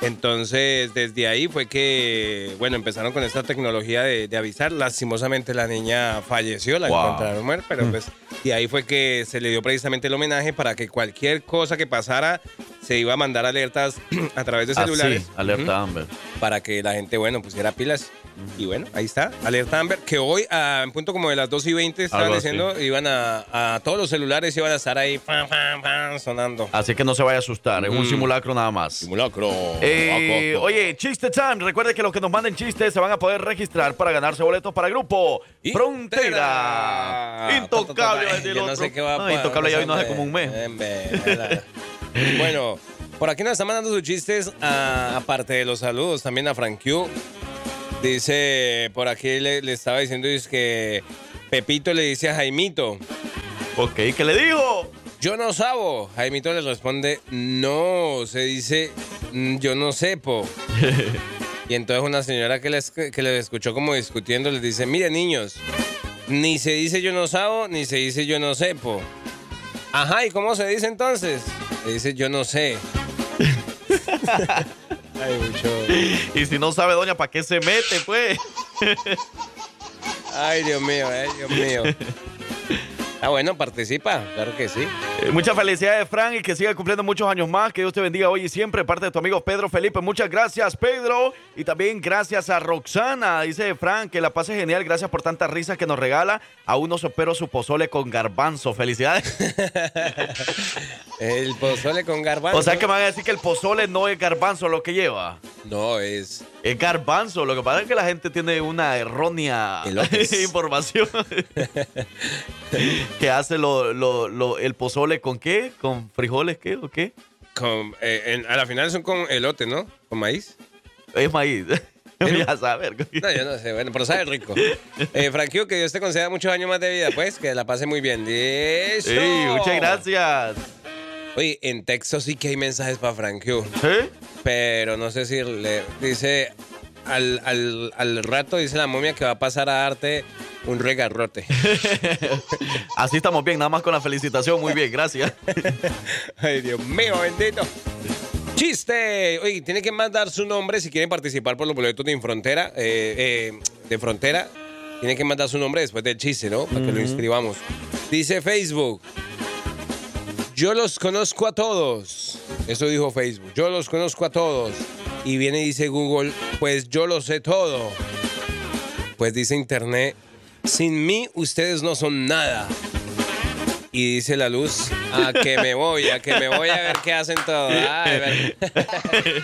Entonces, desde ahí fue que, bueno, empezaron con esta tecnología de, de avisar. Lastimosamente la niña falleció, la Wow. encontraron muerta, pero pues, y ahí fue que se le dio precisamente el homenaje para que cualquier cosa que pasara se iba a mandar alertas a través de celulares. alerta Ujú. Amber. Para que la gente, bueno, pusiera pilas. Y bueno, ahí está, alerta Amber, que hoy, a, en punto como de las 2 y 20, estaban Algo así. diciendo, iban a, a todos los celulares iban a estar ahí fan, fan, fan, sonando. Así que no se vaya a asustar, es un Mm. simulacro nada más. Simulacro. Eh, oye, chiste time. Recuerde que los que nos manden chistes se van a poder registrar para ganarse boletos para grupo Frontera. Intocable. el Yo no sé qué va a Ah, pasar. Intocable ya vino hace como un mes. Bueno, por aquí nos están mandando sus chistes, aparte de los saludos, también a Frank Q. Dice, por aquí le, le estaba diciendo, dice que Pepito le dice a Jaimito. Ok, ¿qué le dijo? Yo no sabo. Jaimito le responde, no, se dice, "Mm, yo no sepo. y entonces una señora que le, que le escuchó como discutiendo le dice, mire niños, ni se dice yo no sabo, ni se dice yo no sepo. Ajá, ¿y cómo se dice entonces? Le dice yo no sé. Ay, mucho. Y si no sabe, doña, ¿para qué se mete, pues? Ay, Dios mío, eh, Dios mío. Ah, bueno, participa, claro que sí. Eh, Muchas felicidades, Frank, y que siga cumpliendo muchos años más. Que Dios te bendiga hoy y siempre. Parte de tu amigo Pedro Felipe. Muchas gracias, Pedro. Y también gracias a Roxana. Dice Frank, que la pase genial. Gracias por tanta risa que nos regala. Aún no supero su pozole con garbanzo. Felicidades. El pozole con garbanzo. O sea que me van a decir que el pozole no es garbanzo lo que lleva. No, es. Es garbanzo. Lo que pasa es que la gente tiene una errónea información. que hace lo, lo- lo- el pozole con qué? ¿Con frijoles qué o qué? Con, eh, en- a la final son con elote, ¿no? Con maíz. Es maíz. ya saber. No, yo no sé, bueno, pero sabe rico. Eh, Franquio, que Dios te conceda muchos años más de vida, pues, que la pase muy bien. ¡Eso! Sí, muchas gracias. Oye, en texto sí que hay mensajes para Franquio. ¿Eh? Pero no sé si le dice al, al, al rato, dice la momia que va a pasar a darte un regarrote. Así estamos bien, nada más con la felicitación. Muy bien, gracias. Ay, Dios mío, bendito. ¡Chiste! Oye, tiene que mandar su nombre si quieren participar por los boletos de Frontera. eh, eh, de Frontera. Tiene que mandar su nombre después del chiste, ¿no? Para que lo inscribamos. Dice Facebook. Yo los conozco a todos. Eso dijo Facebook. Yo los conozco a todos. Y viene y dice Google, pues yo lo sé todo. Pues dice Internet, sin mí ustedes no son nada. Y dice la luz, a que me voy, a que me voy a ver qué hacen todos. Ay,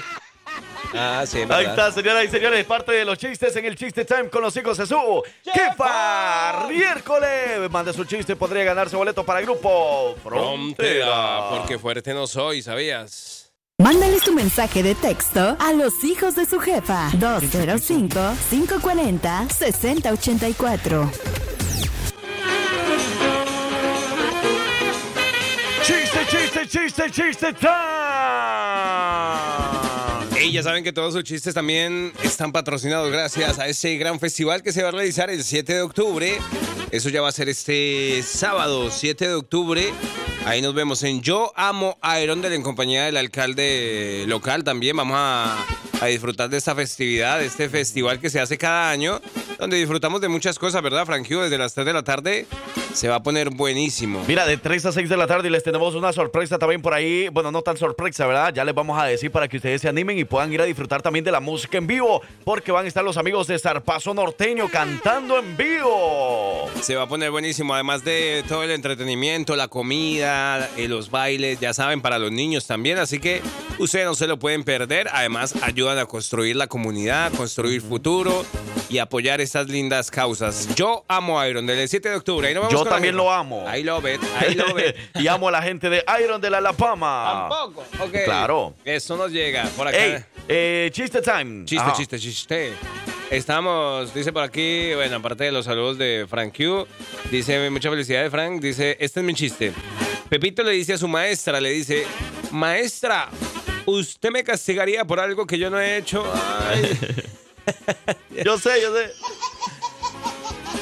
ah, sí, Ahí verdad. está, señoras y señores, parte de los chistes en el Chiste Time con los hijos de su jefa. Miércoles, mande su chiste, podría ganarse boleto para el grupo Frontera, Frontera. porque fuerte no soy, ¿sabías? Mándale tu mensaje de texto a los hijos de su jefa 205-540-6084. Chiste, chiste, chiste, chiste time. Y ya saben que todos sus chistes también están patrocinados gracias a ese gran festival que se va a realizar el 7 de octubre. Eso ya va a ser este sábado, 7 de octubre. Ahí nos vemos en Yo Amo Iron en compañía del alcalde local también. Vamos a, a disfrutar de esta festividad, de este festival que se hace cada año, donde disfrutamos de muchas cosas, ¿verdad, Frank Hugh? Desde las 3 de la tarde se va a poner buenísimo. Mira, de 3 a 6 de la tarde y les tenemos una sorpresa también por ahí. Bueno, no tan sorpresa, ¿verdad? Ya les vamos a decir para que ustedes se animen y puedan ir a disfrutar también de la música en vivo, porque van a estar los amigos de Zarpazo Norteño cantando en vivo. Se va a poner buenísimo, además de todo el entretenimiento, la comida, eh, los bailes, ya saben, para los niños también, así que ustedes no se lo pueden perder, además ayudan a construir la comunidad, construir futuro y apoyar estas lindas causas. Yo amo Iron, del 7 de octubre, ahí nos vemos Yo también lo amo. I love it, I love it. y amo a la gente de Iron de la La. Tampoco, ok. Claro. Eso nos llega por acá. Ey, eh, chiste time. Chiste, Ajá. chiste, chiste. Estamos, dice por aquí, bueno, aparte de los saludos de Frank Q, dice, mucha felicidad Frank, dice, este es mi chiste. Pepito le dice a su maestra, le dice, maestra, Usted me castigaría por algo que yo no he hecho. Yo sé, yo sé.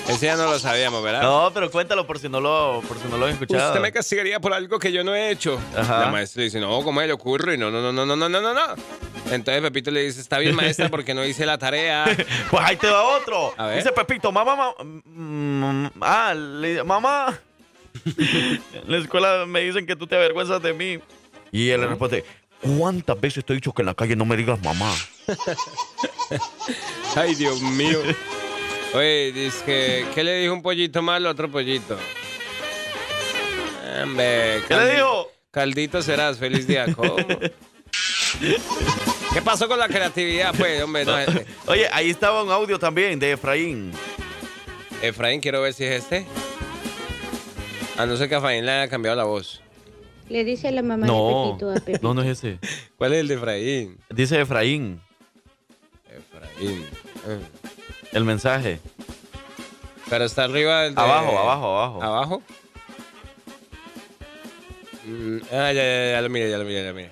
Ese ya no lo sabíamos, ¿verdad? No, pero cuéntalo por si no lo, por si no lo. Usted me castigaría por algo que yo no he hecho. La maestra dice, no, ¿cómo le ocurre? No, no, no, no, no, no, no, no. Entonces Pepito le dice, está bien maestra porque no hice la tarea. pues ahí te va otro. Dice Pepito, mamá, mamá, mm, ah, le, mamá, en la escuela me dicen que tú te avergüenzas de mí. Y él le responde, ¿cuántas veces te he dicho que en la calle no me digas mamá? Ay, Dios mío. Oye, dice que, ¿qué le dijo un pollito mal al otro pollito? Hombre, ¿Qué le dijo? Caldito serás, feliz día. ¿Cómo? ¿Qué pasó con la creatividad, pues, hombre? No, eh, Oye, ahí estaba un audio también de Efraín. Efraín, quiero ver si es este. A no ser que a Efraín le haya cambiado la voz. Le dice la mamá No, de Pepito a Pepito. no, no es ese. ¿Cuál es el de Efraín? Dice Efraín, Efraín. Ah. el mensaje. Pero está arriba del de- Abajo, abajo, abajo. ¿Abajo? Mm, ah, ya, ya, ya lo mire, ya lo mire, ya lo mire.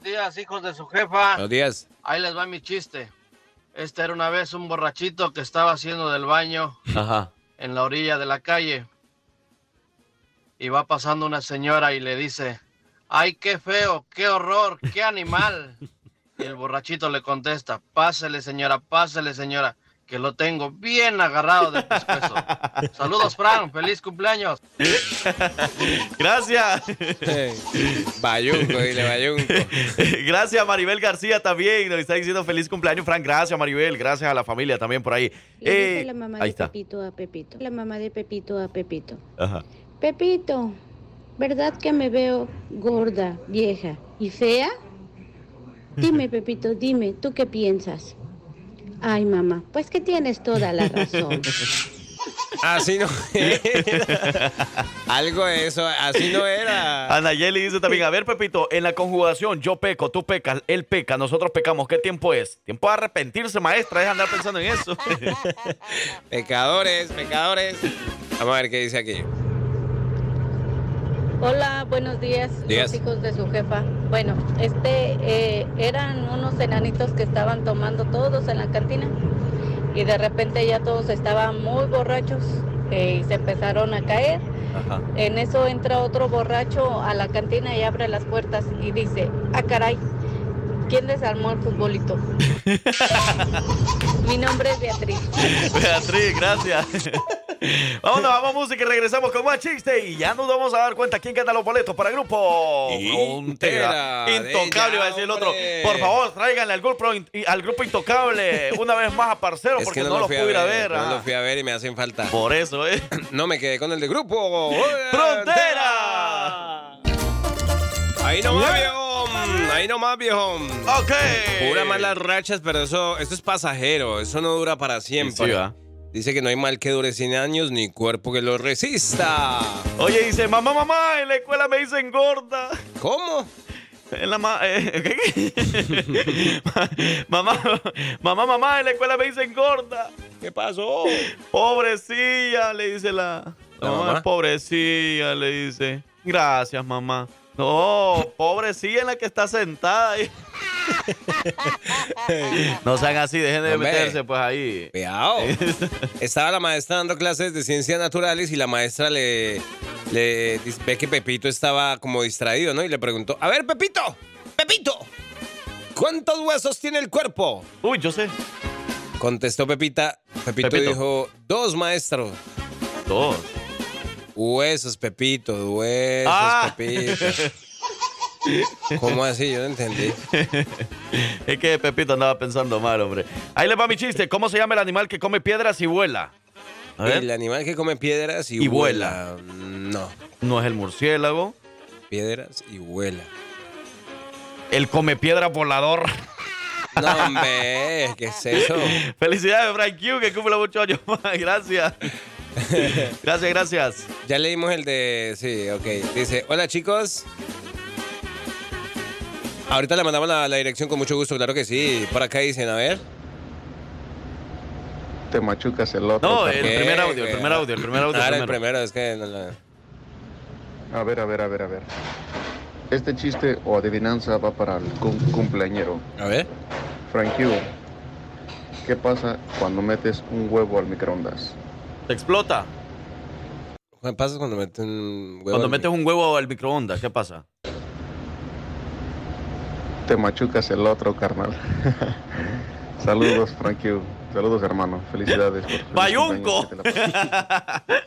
Buenos días, hijos de su jefa. Buenos días. Ahí les va mi chiste. Este era una vez un borrachito que estaba haciendo del baño Ajá. en la orilla de la calle. Y va pasando una señora y le dice, ¡ay, qué feo, qué horror, qué animal! Y el borrachito le contesta, pásele señora, pásele señora, que lo tengo bien agarrado del pescuezo. Saludos, Fran, feliz cumpleaños. Gracias. Bayunco, dile Bayunco. Gracias Maribel García también. Nos está diciendo feliz cumpleaños, Frank. Gracias Maribel. Gracias a la familia también por ahí. Le Eh, dice la mamá ahí de está. Pepito a Pepito. La mamá de Pepito a Pepito. Ajá. Pepito, ¿verdad que me veo gorda, vieja y fea? Dime, Pepito, dime, ¿tú qué piensas? Ay, mamá, pues que tienes toda la razón. Así no era. Algo de eso, así no era. Anayeli dice también, a ver, Pepito, en la conjugación, yo peco, tú pecas, él peca, nosotros pecamos, ¿qué tiempo es? Tiempo de arrepentirse, maestra, es andar pensando en eso. Pecadores, pecadores. Vamos a ver qué dice aquí. Hola, buenos días, Días. los hijos de su jefa. Bueno, este eh, eran unos enanitos que estaban tomando todos en la cantina y de repente ya todos estaban muy borrachos eh, y se empezaron a caer. Ajá. En eso entra otro borracho a la cantina y abre las puertas y dice, ah caray, ¿quién desarmó el futbolito? Mi nombre es Beatriz. Beatriz, gracias. Vámonos, vamos a música y regresamos con más chiste. Y ya nos vamos a dar cuenta quién gana los boletos para el grupo Frontera. Intocable, va a decir el otro. Por favor, tráiganle al grupo, al grupo Intocable una vez más a Parcero Es porque que no, los pude ir a ver. No ah. lo fui a ver y me hacen falta. Por eso, ¿eh? No me quedé con el de grupo. ¡Frontera! Ahí nomás, viejo. Ahí nomás, viejo. Ok. Pura malas rachas, pero eso, eso es pasajero. Eso no dura para siempre. Sí, va. Dice que no hay mal que dure 100 años ni cuerpo que lo resista. Oye, dice, mamá, mamá, en la escuela me dicen gorda. ¿Cómo? En la ma eh, ¿qué? mamá, mamá, mamá, en la escuela me dicen gorda. ¿Qué pasó? Pobrecilla, le dice la, la ¿La mamá. mamá? Pobrecilla, le dice. Gracias, mamá. No, pobrecilla en la que está sentada ahí. No sean así, dejen de Hombre. meterse pues ahí. Cuidado. Estaba la maestra dando clases de ciencias naturales y la maestra le, le ve que Pepito estaba como distraído, ¿no? Y le preguntó, a ver, Pepito, Pepito, ¿cuántos huesos tiene el cuerpo? Uy, yo sé. Contestó Pepita. Pepito, Pepito. dijo, dos, maestro. Dos. Huesos, Pepito, huesos, Ah. Pepito. ¿Cómo así? Yo no entendí. Es que Pepito andaba pensando mal, hombre. Ahí les va mi chiste. ¿Cómo se llama el animal que come piedras y vuela? El animal que come piedras y, Y vuela. No, No es el murciélago. piedras y vuela. El come piedra volador. No, hombre, ¿qué es eso? Felicidades, Frank Q, que cumple muchos años más. Gracias. Gracias, gracias. Ya leímos el de. Sí, ok. Dice: Hola chicos. Ahorita le mandamos la, la dirección con mucho gusto, claro que sí. Por acá dicen, a ver. Te machucas el otro. No, el primer audio, el primer audio, el primer audio. Ahora el primero. primero, es que. no, no. A ver, a ver, a ver, a ver. Este chiste o adivinanza va para el cum- cumpleañero. A ver. Frank Q, ¿qué pasa cuando metes un huevo al microondas? Se explota. ¿Qué pasa cuando meten un huevo? Cuando al metes un huevo al microondas, ¿qué pasa? Te machucas el otro, carnal. Saludos, Frank Q. Saludos, hermano. Felicidades. por feliz ¡Bayunco! cumpleaños, que te la pases.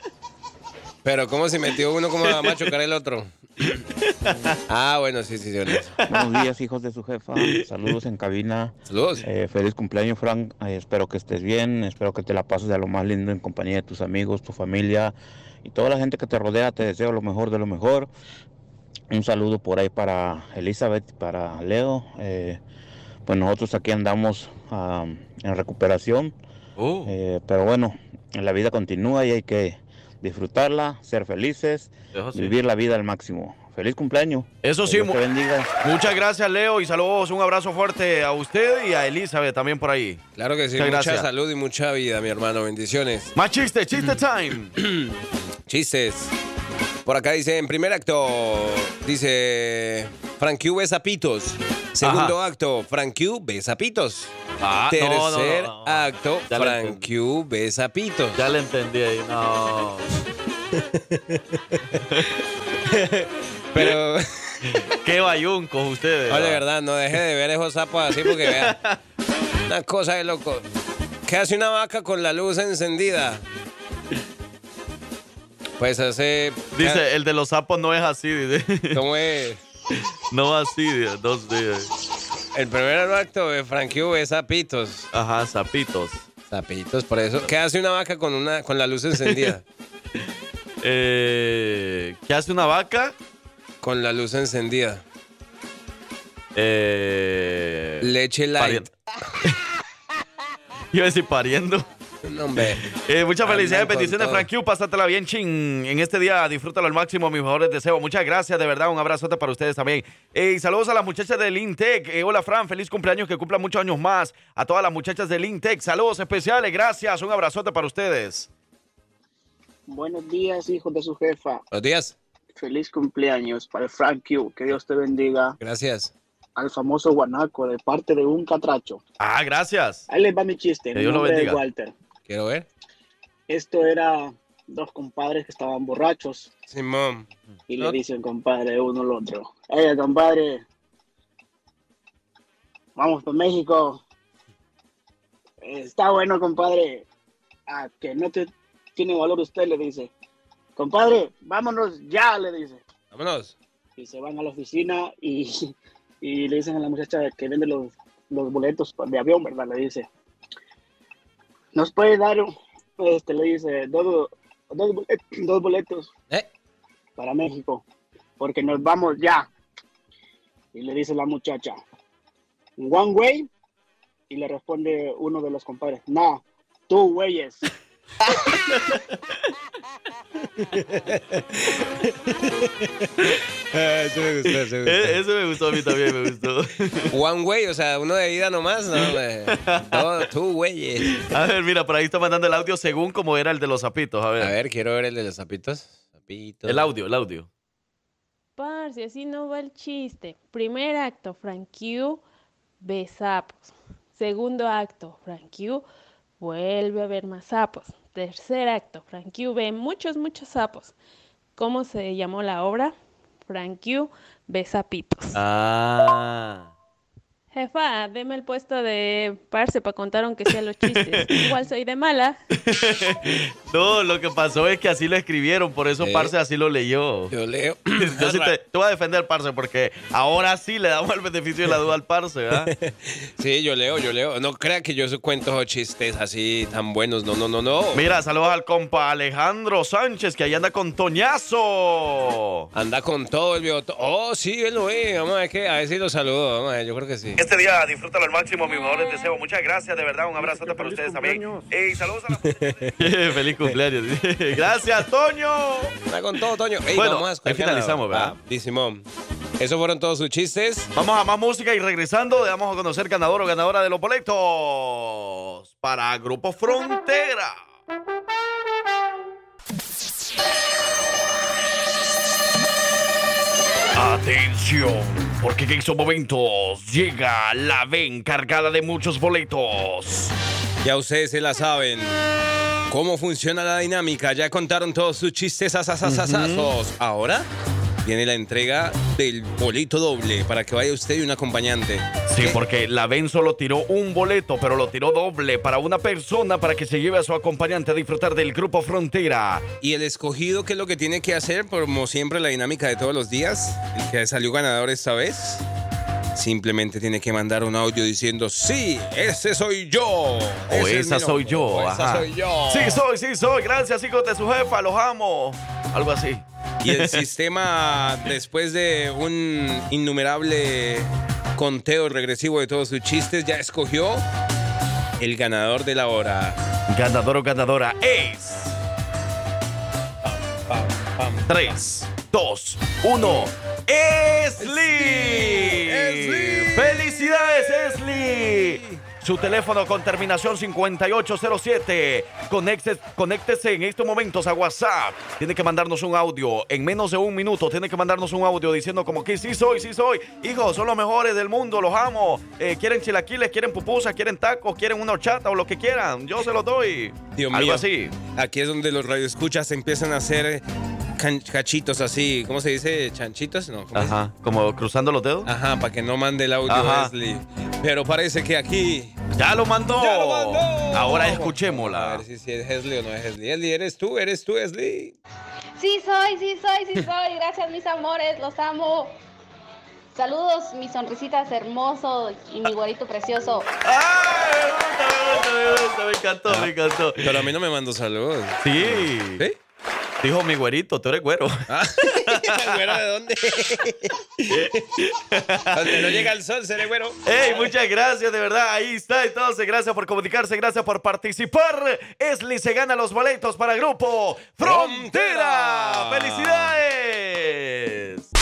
Pero, ¿cómo si metió uno, cómo va a machucar el otro? Ah, bueno, sí, sí, sí. Buenos días, hijos de su jefa. Saludos en cabina. Saludos. Eh, feliz cumpleaños, Frank. Eh, espero que estés bien. Espero que te la pases de lo más lindo en compañía de tus amigos, tu familia y toda la gente que te rodea. Te deseo lo mejor de lo mejor. Un saludo por ahí para Elizabeth, para Leo. Eh, pues nosotros aquí andamos ah, en recuperación. Eh, pero bueno, la vida continúa y hay que disfrutarla, ser felices, sí. vivir la vida al máximo. Feliz cumpleaños. Eso sí, mu- te bendiga. muchas gracias, Leo, y saludos, un abrazo fuerte a usted y a Elizabeth también por ahí. Claro que sí, Muchas mucha gracias. salud y mucha vida, mi hermano. Bendiciones. Más chistes, chiste time. Chistes. Por acá dice, en primer acto, dice, Frank Q besa pitos. Segundo acto, Frank Q besa pitos. Ah, no, no, no, Tercer no. acto, Ya Frank Q besa pitos. Ya le entendí ahí, no. Pero, Qué bayuncos ustedes. oye, ¿verdad? verdad, no deje de ver esos sapos así porque vea. Una cosa de loco. ¿Qué hace una vaca con la luz encendida? Pues hace... Dice, el de los sapos no es así, dice. ¿Cómo es? No así, dice, dos días. El primer acto de Frank Q besa pitos. Ajá, sapitos. Sapitos, por eso. ¿Qué hace una vaca con, una, con la luz encendida? Eh, ¿Qué hace una vaca? Con la luz encendida. Eh, Leche light. parien- Iba a decir pariendo. No, hombre. Eh, muchas felicidades, bendiciones, todo. Frank Q. Pásatela bien, ching. En este día, disfrútalo al máximo, mis mejores deseos. Muchas gracias, de verdad. Un abrazote para ustedes también. Eh, y saludos a las muchachas de Lintec. Eh, hola, Fran. Feliz cumpleaños, que cumplan muchos años más. A todas las muchachas de Lintec. Saludos especiales, gracias. Un abrazote para ustedes. Buenos días, hijos de su jefa. Buenos días. Feliz cumpleaños para el Frank Q. Que Dios te bendiga. Gracias. Al famoso guanaco de parte de un catracho. Ah, gracias. Ahí les va mi chiste. Que Dios lo bendiga. Walter. Quiero ver. Esto era dos compadres que estaban borrachos Simón. y le dicen compadre uno al otro. Oye, compadre, vamos para México. Está bueno, compadre. A que no te tiene valor usted, le dice. Compadre, vámonos ya, le dice. Vámonos. Y se van a la oficina y, y le dicen a la muchacha que vende los, los boletos de avión, ¿verdad? Le dice. ¿Nos puede dar, este, le dice, dos, dos, bolet- dos boletos ¿Eh? para México? Porque nos vamos ya. Y le dice la muchacha, one way. Y le responde uno de los compadres, no, two Eso me gustó, eso me gustó. Eh, Eso me gustó a mí también, me gustó. One way, o sea, uno de ida nomás, no. Dos, two güeyes. A ver, mira, por ahí está mandando el audio según como era el de los zapitos. A ver. A ver, quiero ver el de los zapitos. Zapitos. El audio, el audio. Parce, así no va el chiste. Primer acto, Frank Q ve sapos. Segundo acto, Frank Q vuelve a ver más sapos. Tercer acto, Frank Q ve muchos, muchos sapos. ¿Cómo se llamó la obra? Frank Q ve sapitos. Ah. Jefa, deme el puesto de parce para contar aunque sea los chistes. Igual soy de mala. No, lo que pasó es que así lo escribieron, por eso Eh. Parce así lo leyó. Yo leo. Yo sí te, te voy a defender, Parce, porque ahora sí le damos el beneficio de la duda al Parce, ¿verdad? Sí, yo leo, yo leo. No crea que yo cuento chistes así tan buenos. No, no, no, no. Mira, saludos al compa Alejandro Sánchez, que ahí anda con Toñazo. Anda con todo el viejo. Oh, sí, él lo ve. Vamos a ver, qué, a ver si lo saludo. Vamos a ver, yo creo que sí. Este día disfrútalo al máximo, mis mejores deseos. Muchas gracias, de verdad. Un abrazote para ustedes también. Ey, saludos a la Feliz cumpleaños. gracias, Toño. Está con todo, Toño. Ey, Bueno, vamos a ahí finalizamos. ¿verdad? Ah, Simón. Esos fueron todos sus chistes. Vamos a más música y regresando le damos a conocer ganador o ganadora de los boletos para Grupo Frontera. Atención, porque en estos momentos llega la ven cargada de muchos boletos. Ya ustedes se la saben. ¿Cómo funciona la dinámica? Ya contaron todos sus chistes asasasasazos. Ahora viene la entrega del boleto doble para que vaya usted y un acompañante. Sí, porque la ven solo tiró un boleto, pero lo tiró doble para una persona para que se lleve a su acompañante a disfrutar del Grupo Frontera. Y el escogido, ¿qué es lo que tiene que hacer? Como siempre, la dinámica de todos los días. El que salió ganador esta vez. Simplemente tiene que mandar un audio diciendo, sí, ese soy yo. O Ese es esa soy yo. o esa ajá. soy yo. Sí, soy, sí, soy. Gracias, hijos de su jefa. Los amo. Algo así. Y el sistema, después de un innumerable conteo regresivo de todos sus chistes, ya escogió el ganador de la hora. Ganador o ganadora es. 3, 2, 1. ¡Esli! ¡Felicidades, Esli! Su teléfono con terminación 5807. Conéctese, conéctese en estos momentos a WhatsApp. Tiene que mandarnos un audio. En menos de un minuto tiene que mandarnos un audio diciendo como que sí soy, sí soy. Hijos, son los mejores del mundo, los amo. Eh, quieren chilaquiles, quieren pupusas, quieren tacos, quieren una horchata o lo que quieran. Yo se los doy. Dios Algo mío. así. Aquí es donde los radioescuchas empiezan a hacer cachitos así. ¿Cómo se dice? ¿Chanchitos? No. ¿cómo Ajá, como cruzando los dedos. Ajá, para que no mande el audio Ajá. Leslie. Pero parece que aquí. ¡Ya lo mandó! ¡Ya lo mandó! Ahora A escuchémosla. ver si, si es Leslie o no es Leslie. Leslie, eres tú, eres tú, Leslie. Sí soy, sí soy, sí soy. Gracias, mis amores, los amo. Saludos, mis sonrisitas hermosos y mi güerito precioso. Me gusta, me encantó, me encantó. Pero a mí no me mandó saludos. Sí. ¿Sí? Dijo mi güerito, tú eres güero. ¿Güero de dónde? Donde no llega el sol, seré güero. ¡Ey, muchas gracias, de verdad! Ahí está, entonces, gracias por comunicarse, gracias por participar. Esli se gana los boletos para Grupo Frontera. ¡Felicidades!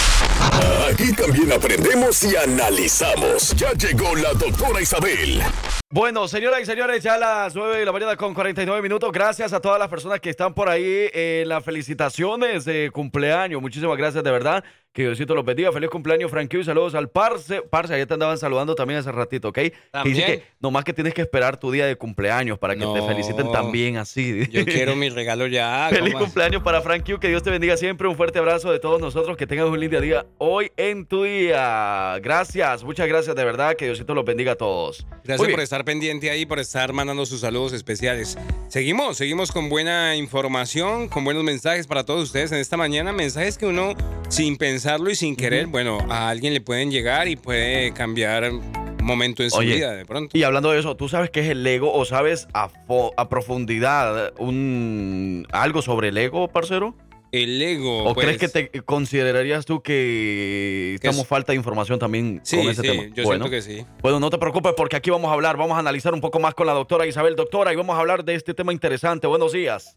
Aquí también aprendemos y analizamos. Ya llegó la doctora Isabel. Bueno, señoras y señores, ya a las 9 de la mañana con 49 minutos. Gracias a todas las personas que están por ahí en las felicitaciones de cumpleaños. Muchísimas gracias, de verdad. Que Diosito los bendiga. Feliz cumpleaños, Frankie. Y saludos al Parce. Parce, ya te andaban saludando también hace ratito, ¿ok? Que ¿También? dice que nomás que tienes que esperar tu día de cumpleaños para que te feliciten también así. Yo quiero mi regalo ya. Feliz cumpleaños para Frank Q. Que Dios te bendiga siempre. Un fuerte abrazo de todos nosotros. Que tengas un lindo día hoy en tu día. Gracias, muchas gracias de verdad. Que Diosito los bendiga a todos. Gracias por estar pendiente ahí, por estar mandando sus saludos especiales. Seguimos, seguimos con buena información, con buenos mensajes para todos ustedes en esta mañana. Mensajes que uno, sin pensarlo y sin querer, bueno, a alguien le pueden llegar y puede cambiar un momento en su Oye, vida de pronto. Y hablando de eso, ¿tú sabes qué es el ego o sabes a, fo- a profundidad un, algo sobre el ego, parcero? El ego. ¿O pues, crees que te considerarías tú que Que estamos es- falta de información también Sí, con ese sí, tema? yo bueno, siento que sí. Bueno, no te preocupes porque aquí vamos a hablar, vamos a analizar un poco más con la doctora Isabel. Doctora, y vamos a hablar de este tema interesante. Buenos días.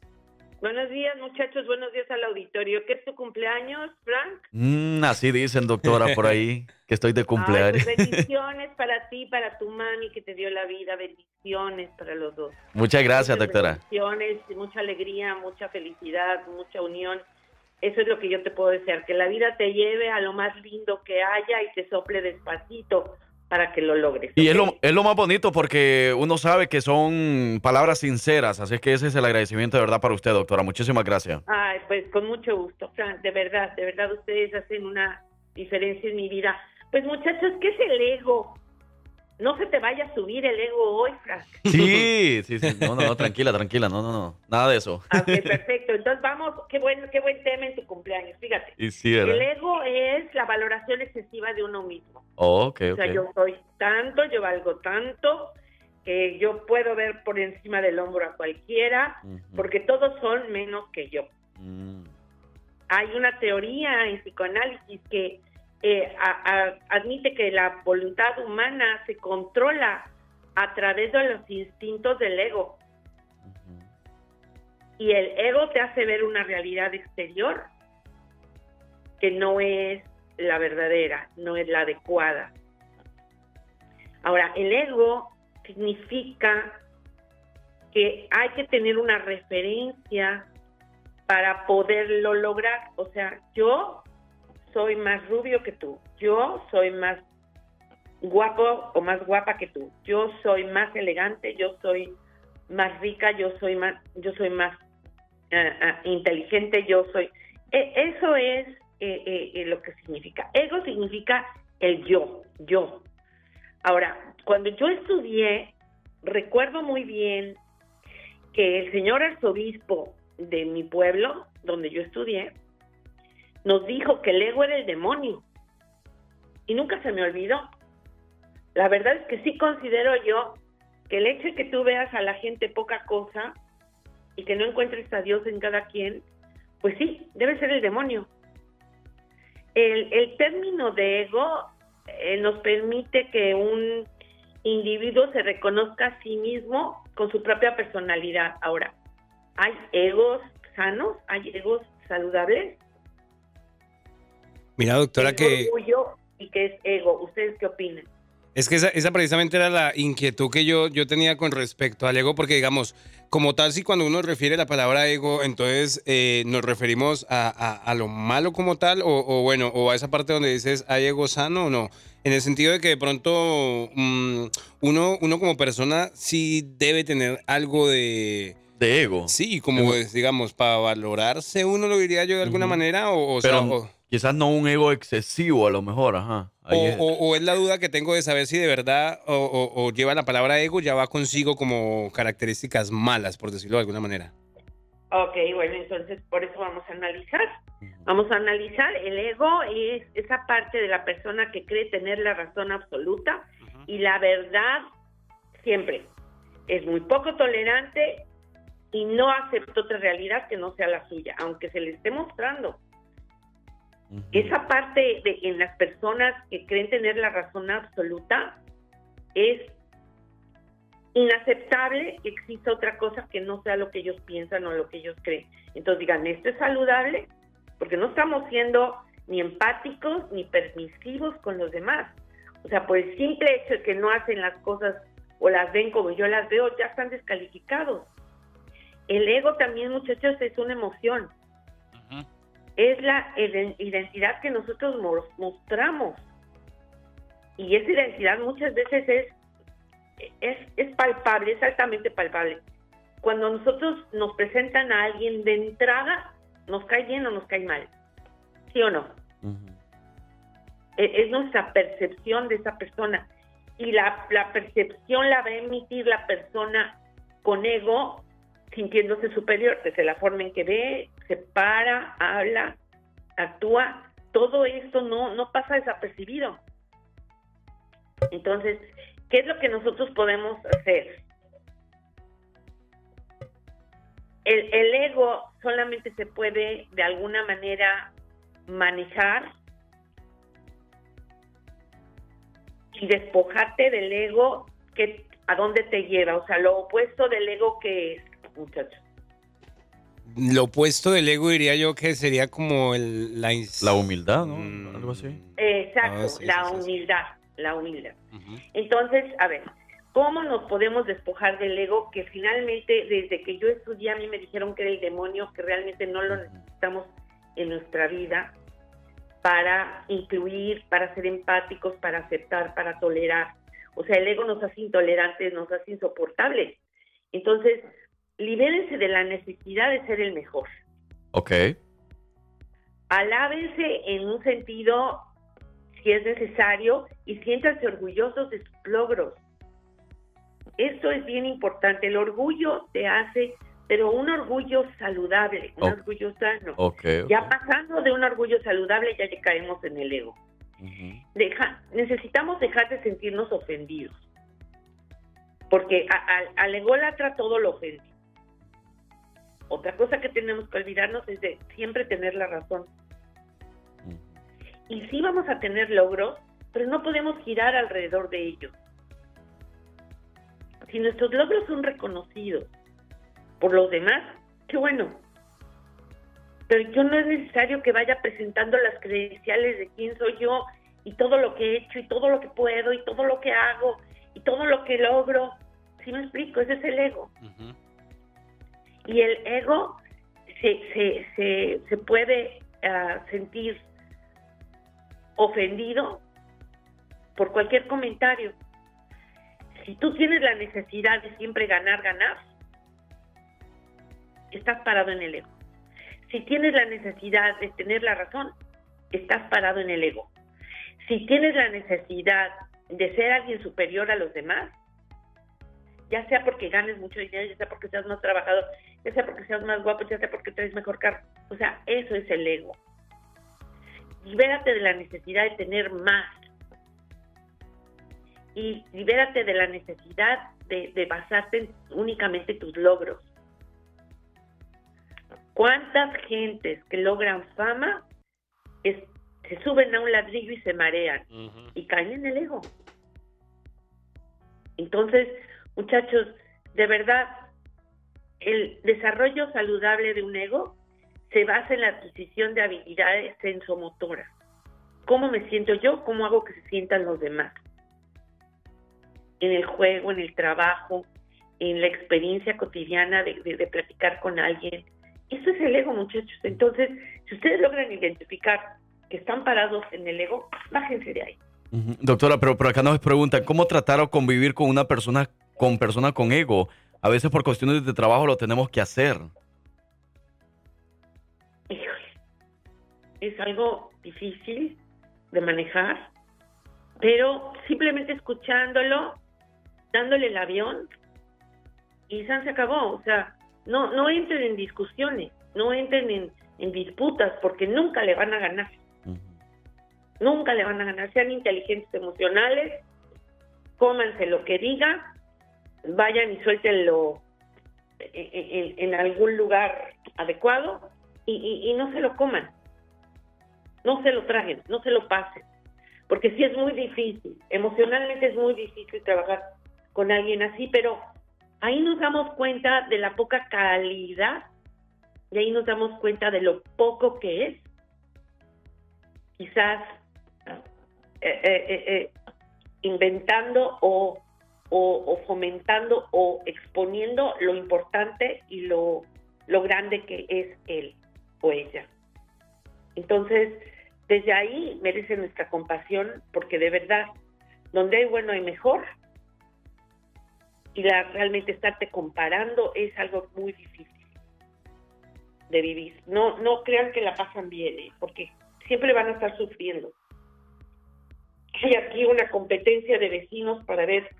Buenos días, muchachos. Buenos días al auditorio. ¿Qué es tu cumpleaños, Frank? Mm, así dicen, doctora, por ahí, que estoy de cumpleaños. Ay, pues bendiciones para ti, para tu mami que te dio la vida. Bendiciones para los dos. Muchas gracias, Muchas doctora. Bendiciones, mucha alegría, mucha felicidad, mucha unión. Eso es lo que yo te puedo desear, que la vida te lleve a lo más lindo que haya y te sople despacito para que lo logres. Y es lo, es lo más bonito porque uno sabe que son palabras sinceras, así es que ese es el agradecimiento de verdad para usted, doctora. Muchísimas gracias. Ay, pues con mucho gusto, Fran, de verdad, de verdad ustedes hacen una diferencia en mi vida. Pues muchachos, ¿qué es el ego? No se te vaya a subir el ego hoy, Frank. Sí, sí, sí. No, no, no, tranquila, tranquila. No, no, no. Nada de eso. Ok, perfecto. Entonces vamos, qué buen, qué buen tema en tu cumpleaños, fíjate. Y sí, El ego es la valoración excesiva de uno mismo. Oh, ok, O sea, yo soy tanto, yo valgo tanto, que yo puedo ver por encima del hombro a cualquiera, porque todos son menos que yo. Mm. Hay una teoría en psicoanálisis que eh, a- a- admite que la voluntad humana se controla a través de los instintos del ego. Y el ego te hace ver una realidad exterior que no es la verdadera, no es la adecuada. Ahora, el ego significa que hay que tener una referencia para poderlo lograr. O sea, yo soy más rubio que tú, yo soy más guapo o más guapa que tú, yo soy más elegante, yo soy más rica, yo soy más, yo soy más ah, ah, inteligente, yo soy. E- eso es eh, eh, eh, lo que significa. Ego significa el yo, yo. Ahora, cuando yo estudié, recuerdo muy bien que el señor arzobispo de mi pueblo, donde yo estudié, nos dijo que el ego era el demonio. Y nunca se me olvidó. La verdad es que sí considero yo que el hecho de que tú veas a la gente poca cosa y que no encuentres a Dios en cada quien, pues sí, debe ser el demonio. El, el término de ego eh, nos permite que un individuo se reconozca a sí mismo con su propia personalidad. Ahora, ¿hay egos sanos? ¿Hay egos saludables? Mira, doctora, ¿Qué que es orgullo y qué es ego? ¿Ustedes qué opinan? es que esa, esa precisamente era la inquietud que yo, yo tenía con respecto al ego, porque digamos, como tal, si cuando uno refiere la palabra ego, entonces eh, nos referimos a, a- a lo malo como tal, o, o bueno, o a esa parte donde dices, ¿hay ego sano o no? En el sentido de que de pronto mm, uno, uno como persona sí debe tener algo de... De ego. Sí, como es, digamos, para valorarse uno, lo diría yo de alguna manera, o, o sea, o- quizás no un ego excesivo, a lo mejor, ajá. O, es. o- o es la duda que tengo de saber si de verdad o, o- o lleva la palabra ego, ya va consigo como características malas, por decirlo de alguna manera. Ok, bueno, entonces por eso vamos a analizar. Vamos a analizar, el ego es esa parte de la persona que cree tener la razón absoluta y la verdad siempre. Es muy poco tolerante y no acepta otra realidad que no sea la suya, aunque se le esté mostrando. Esa parte de, en las personas que creen tener la razón absoluta es inaceptable que exista otra cosa que no sea lo que ellos piensan o lo que ellos creen. Entonces digan, esto es saludable porque no estamos siendo ni empáticos ni permisivos con los demás. O sea, por el simple hecho de que no hacen las cosas o las ven como yo las veo, ya están descalificados. El ego también, muchachos, es una emoción. Es la iden- identidad que nosotros mo- mostramos. Y esa identidad muchas veces es, es, es palpable, es altamente palpable. Cuando nosotros nos presentan a alguien de entrada, nos cae bien o nos cae mal. ¿Sí o no? E- Es nuestra percepción de esa persona. Y la, la percepción la va a emitir la persona con ego, sintiéndose superior, desde la forma en que ve, se para, habla, actúa. Todo esto no, no pasa desapercibido. Entonces, ¿qué es lo que nosotros podemos hacer? El, el ego solamente se puede de alguna manera manejar y despojarte del ego que a dónde te lleva, o sea, lo opuesto del ego que es, muchachos. Lo opuesto del ego diría yo que sería como el, la... La humildad, ¿no? Mm. Algo así. Exacto, Ah, sí, la sí, sí, sí. humildad, la humildad. Entonces, a ver, ¿cómo nos podemos despojar del ego que finalmente desde que yo estudié a mí me dijeron que era el demonio, que realmente no lo necesitamos en nuestra vida para incluir, para ser empáticos, para aceptar, para tolerar? O sea, el ego nos hace intolerantes, nos hace insoportables. Entonces, libérense de la necesidad de ser el mejor. Ok. Alábense en un sentido, si es necesario, y siéntanse orgullosos de sus logros. Esto es bien importante. El orgullo te hace, pero un orgullo saludable, un orgullo sano. Ok, ok. Ya pasando de un orgullo saludable, ya caemos en el ego. Deja- necesitamos dejar de sentirnos ofendidos. Porque al ególatra todo lo ofende. Otra cosa que tenemos que olvidarnos es de siempre tener la razón. Y sí vamos a tener logros, pero no podemos girar alrededor de ellos. Si nuestros logros son reconocidos por los demás, qué bueno. Pero yo no es necesario que vaya presentando las credenciales de quién soy yo y todo lo que he hecho y todo lo que puedo y todo lo que hago y todo lo que logro. ¿Sí me explico? Ese es el ego. Y el ego se, se, se, puede ah, sentir ofendido por cualquier comentario. Si tú tienes la necesidad de siempre ganar, ganar, estás parado en el ego. Si tienes la necesidad de tener la razón, estás parado en el ego. Si tienes la necesidad de ser alguien superior a los demás, ya sea porque ganes mucho dinero, ya sea porque seas más trabajador, ya sea porque seas más guapo, ya sea porque traes mejor carro. O sea, eso es el ego. Libérate de la necesidad de tener más. Y libérate de la necesidad de, de basarte en únicamente tus logros. ¿Cuántas gentes que logran fama es- se suben a un ladrillo y se marean y caen en el ego? Entonces, muchachos, de verdad, el desarrollo saludable de un ego se basa en la adquisición de habilidades sensomotoras. ¿Cómo me siento yo? ¿Cómo hago que se sientan los demás? En el juego, en el trabajo, en la experiencia cotidiana de, de- de platicar con alguien. Eso es el ego, muchachos. Entonces, si ustedes logran identificar que están parados en el ego, bájense de ahí. Doctora, pero por acá nos preguntan, ¿cómo tratar o convivir con una persona con persona con ego? A veces por cuestiones de trabajo lo tenemos que hacer. es algo difícil de manejar, pero simplemente escuchándolo, dándole el avión y San se acabó. O sea, no, no entren en discusiones, no entren en, en disputas porque nunca le van a ganar. Nunca le van a ganar. Sean inteligentes emocionales, cómanse lo que diga, vayan y suéltenlo en, algún lugar adecuado y, no se lo coman. No se lo traguen, no se lo pasen. Porque sí es muy difícil, emocionalmente es muy difícil trabajar con alguien así, pero ahí nos damos cuenta de la poca calidad y ahí nos damos cuenta de lo poco que es. Quizás eh, eh, eh, inventando o, o- fomentando o exponiendo lo importante y lo, lo grande que es él o ella. Entonces, desde ahí merece nuestra compasión, porque de verdad, donde hay bueno hay mejor, y la, realmente estarte comparando es algo muy difícil de vivir. No, no crean que la pasan bien, ¿eh? porque siempre van a estar sufriendo. Hay aquí una competencia de vecinos para ver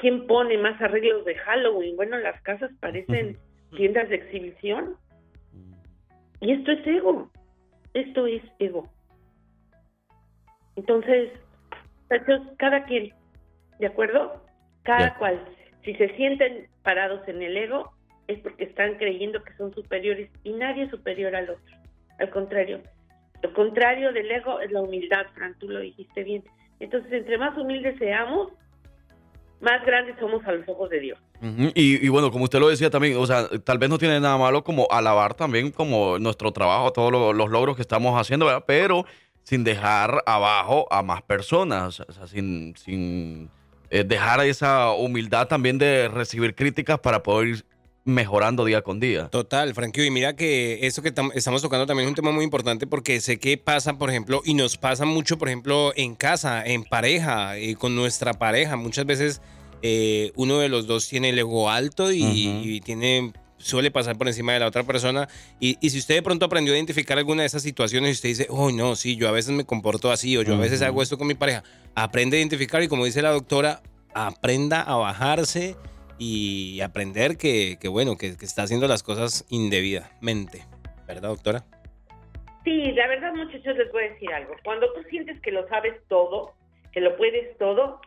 quién pone más arreglos de Halloween. Bueno, las casas parecen tiendas de exhibición. Y esto es ego. Esto es ego. Entonces, cada quien, ¿de acuerdo? Cada cual. Si se sienten parados en el ego, es porque están creyendo que son superiores y nadie es superior al otro. Al contrario. Lo contrario del ego es la humildad, Fran, tú lo dijiste bien. Entonces, entre más humildes seamos, más grandes somos a los ojos de Dios. y, bueno, como usted lo decía también, o sea, tal vez no tiene nada malo como alabar también como nuestro trabajo, todos los, logros que estamos haciendo, ¿verdad? Pero sin dejar abajo a más personas, o sea, sin, sin eh, dejar esa humildad también de recibir críticas para poder mejorando día con día. Total, Frankie. Y mira que eso que estamos tocando también es un tema muy importante porque sé que pasa, por ejemplo, y nos pasa mucho, por ejemplo, en casa, en pareja, y con nuestra pareja. Muchas veces eh, uno de los dos tiene el ego alto y, tiene suele pasar por encima de la otra persona. Y, si usted de pronto aprendió a identificar alguna de esas situaciones y usted dice, oh, no, sí, yo a veces me comporto así o yo a veces hago esto con mi pareja, aprende a identificar y como dice la doctora, aprenda a bajarse y aprender que, bueno, que, está haciendo las cosas indebidamente. ¿Verdad, doctora? Sí, la verdad, muchachos, les voy a decir algo. Cuando tú sientes que lo sabes todo, que lo puedes todo,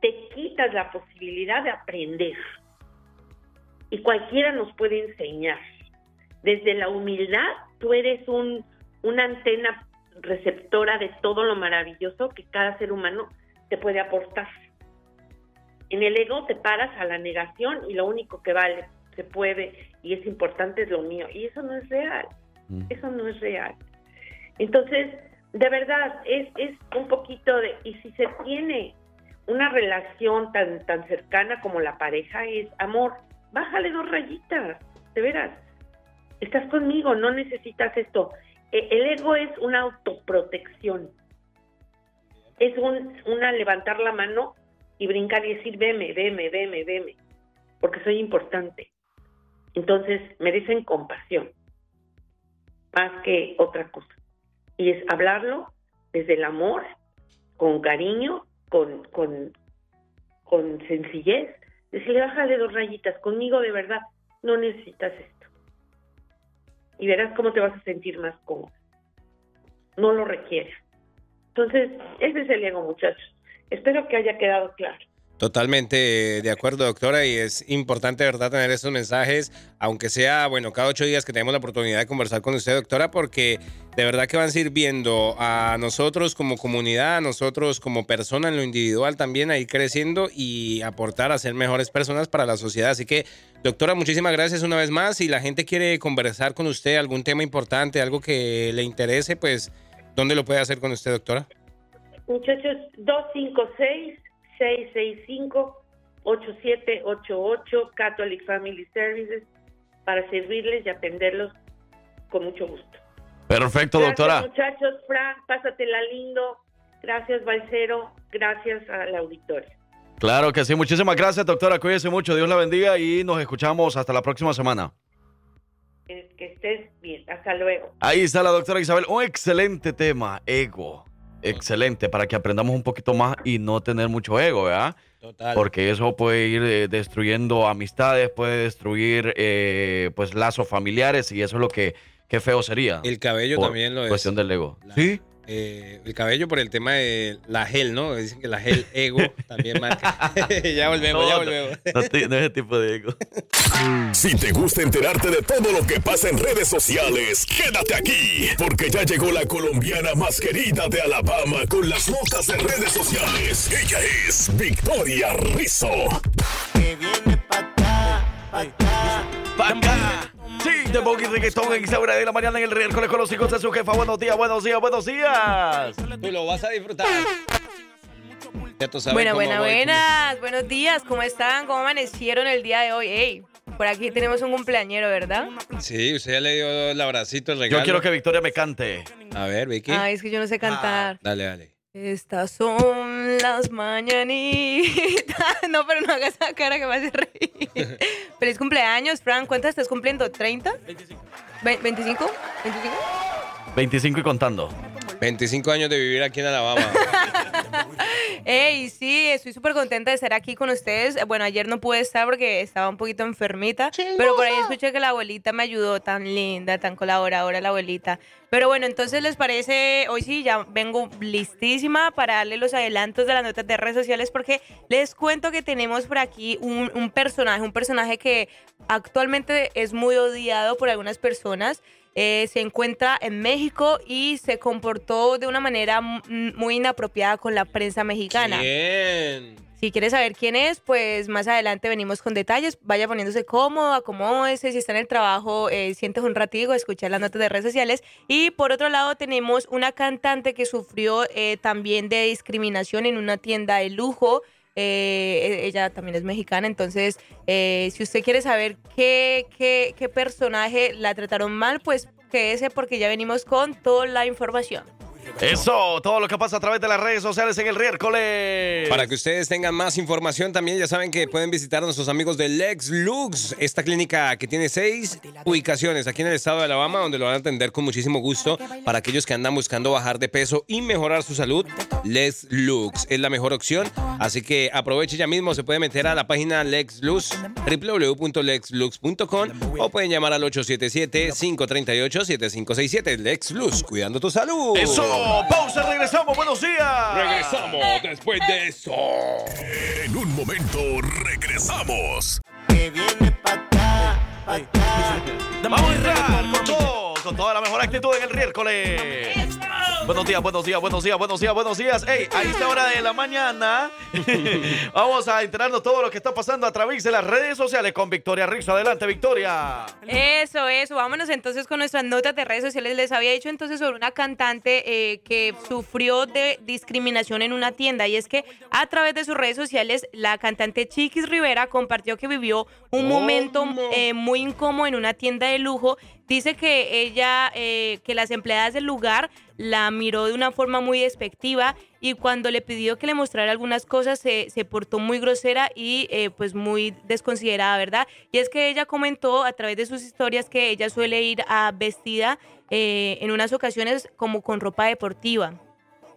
te quitas la posibilidad de aprender. Y cualquiera nos puede enseñar. Desde la humildad, tú eres un, una antena receptora de todo lo maravilloso que cada ser humano te puede aportar. En el ego te paras a la negación y lo único que vale, se puede y es importante es lo mío. Y eso no es real. Mm. Eso no es real. Entonces, de verdad, es, es un poquito de... Y si se tiene una relación tan, tan cercana como la pareja, es amor, bájale dos rayitas, de veras. Estás conmigo, no necesitas esto. E, el ego es una autoprotección. Es un, una levantar la mano y brincar y decir, veme, veme, veme, veme, porque soy importante. Entonces merecen compasión, más que otra cosa. Y es hablarlo desde el amor, con cariño, con, con, con sencillez. Decirle, bájale dos rayitas, conmigo de verdad, no necesitas esto. Y verás cómo te vas a sentir más cómodo. No lo requiere. Entonces, ese es el ego, muchachos. Espero que haya quedado claro. Totalmente de acuerdo, doctora, y es importante, ¿verdad?, tener estos mensajes, aunque sea, bueno, cada ocho días que tenemos la oportunidad de conversar con usted, doctora, porque de verdad que van sirviendo a nosotros como comunidad, a nosotros como persona en lo individual también a ir creciendo y aportar a ser mejores personas para la sociedad. Así que, doctora, muchísimas gracias una vez más. Si la gente quiere conversar con usted algún tema importante, algo que le interese, pues, ¿dónde lo puede hacer con usted, doctora? Muchachos, 256-665-8788 Catholic Family Services para servirles y atenderlos con mucho gusto. Perfecto, doctora. Muchachos, Frank, pásatela lindo. Gracias, Balcero. Gracias al auditorio. Claro que sí. Muchísimas gracias, doctora. Cuídese mucho. Dios la bendiga y nos escuchamos hasta la próxima semana. Que estés bien. Hasta luego. Ahí está la doctora Isabel. Un excelente tema, ego excelente para que aprendamos un poquito más y no tener mucho ego, ¿verdad? Total. Porque eso puede ir eh, destruyendo amistades, puede destruir eh, pues lazos familiares y eso es lo que qué feo sería. El cabello también lo es. Cuestión del ego. sí. Eh, el cabello por el tema de la gel, ¿no? Dicen que la gel ego también marca. ya volvemos, ya volvemos. No, es ese tipo de ego. Si te gusta enterarte de todo lo que pasa en redes sociales, quédate aquí, porque ya llegó la colombiana más querida de Alabama con las notas de redes sociales. Ella es Victoria Rizzo. Que viene pa' acá, pa' acá, pa' acá. De Boggy Reggaeton en esa hora de la mañana en el miércoles con los hijos de su jefa. Buenos días, buenos días, buenos días. Tú lo vas a disfrutar. Bueno, buenas, buenas. Buenos días, ¿cómo están? ¿Cómo amanecieron el día de hoy? Ey, Por aquí tenemos un cumpleañero, ¿verdad? Sí, usted ya le dio el abracito, el regalo. Yo quiero que Victoria me cante. A ver, Vicky. Ay, es que yo no sé cantar. Dale, dale. Estas son las mañanitas. No, pero no hagas esa cara que me hace reír. Feliz cumpleaños, Fran. ¿Cuántas estás cumpliendo? ¿30? ¿25? ¿25? 25 y contando. 25 años de vivir aquí en Alabama. Ey, sí, estoy súper contenta de estar aquí con ustedes. Bueno, ayer no pude estar porque estaba un poquito enfermita, pero por ahí escuché que la abuelita me ayudó, tan linda, tan colaboradora la abuelita. Pero bueno, entonces les parece, hoy sí, ya vengo listísima para darle los adelantos de las notas de redes sociales porque les cuento que tenemos por aquí un, un personaje, un personaje que actualmente es muy odiado por algunas personas. Eh, se encuentra en México y se comportó de una manera muy inapropiada con la prensa mexicana. Bien. Si quieres saber quién es, pues más adelante venimos con detalles. Vaya poniéndose cómodo, acomódese. Si está en el trabajo, eh, sientes un ratito, escuchar las notas de redes sociales. Y por otro lado, tenemos una cantante que sufrió eh, también de discriminación en una tienda de lujo. Eh, ella también es mexicana, entonces eh, si usted quiere saber qué, qué, qué personaje la trataron mal, pues quédese porque ya venimos con toda la información. Eso, todo lo que pasa a través de las redes sociales en el miércoles. Para que ustedes tengan más información también, ya saben que pueden visitar a nuestros amigos de Lex Lux, esta clínica que tiene seis ubicaciones aquí en el estado de Alabama, donde lo van a atender con muchísimo gusto para aquellos que andan buscando bajar de peso y mejorar su salud. Lex Lux es la mejor opción, así que aproveche ya mismo, se puede meter a la página Lex Lux, www.lexlux.com o pueden llamar al 877-538-7567. Lex Lux, cuidando tu salud. Eso, pausa, regresamos, buenos días. Regresamos después de esto. En un momento regresamos. Vamos a entrar con todo, con toda la mejor actitud en el miércoles. Buenos días, buenos días, buenos días, buenos días, buenos días. Ey, a esta hora de la mañana vamos a enterarnos todo lo que está pasando a través de las redes sociales con Victoria Rizzo. Adelante, Victoria. Eso, eso. Vámonos entonces con nuestras notas de redes sociales. Les había dicho entonces sobre una cantante eh, que sufrió de discriminación en una tienda y es que a través de sus redes sociales la cantante Chiquis Rivera compartió que vivió un momento eh, muy incómodo en una tienda de lujo. Dice que ella, eh, que las empleadas del lugar la miró de una forma muy despectiva y cuando le pidió que le mostrara algunas cosas se, se portó muy grosera y eh, pues muy desconsiderada, ¿verdad? Y es que ella comentó a través de sus historias que ella suele ir a vestida eh, en unas ocasiones como con ropa deportiva.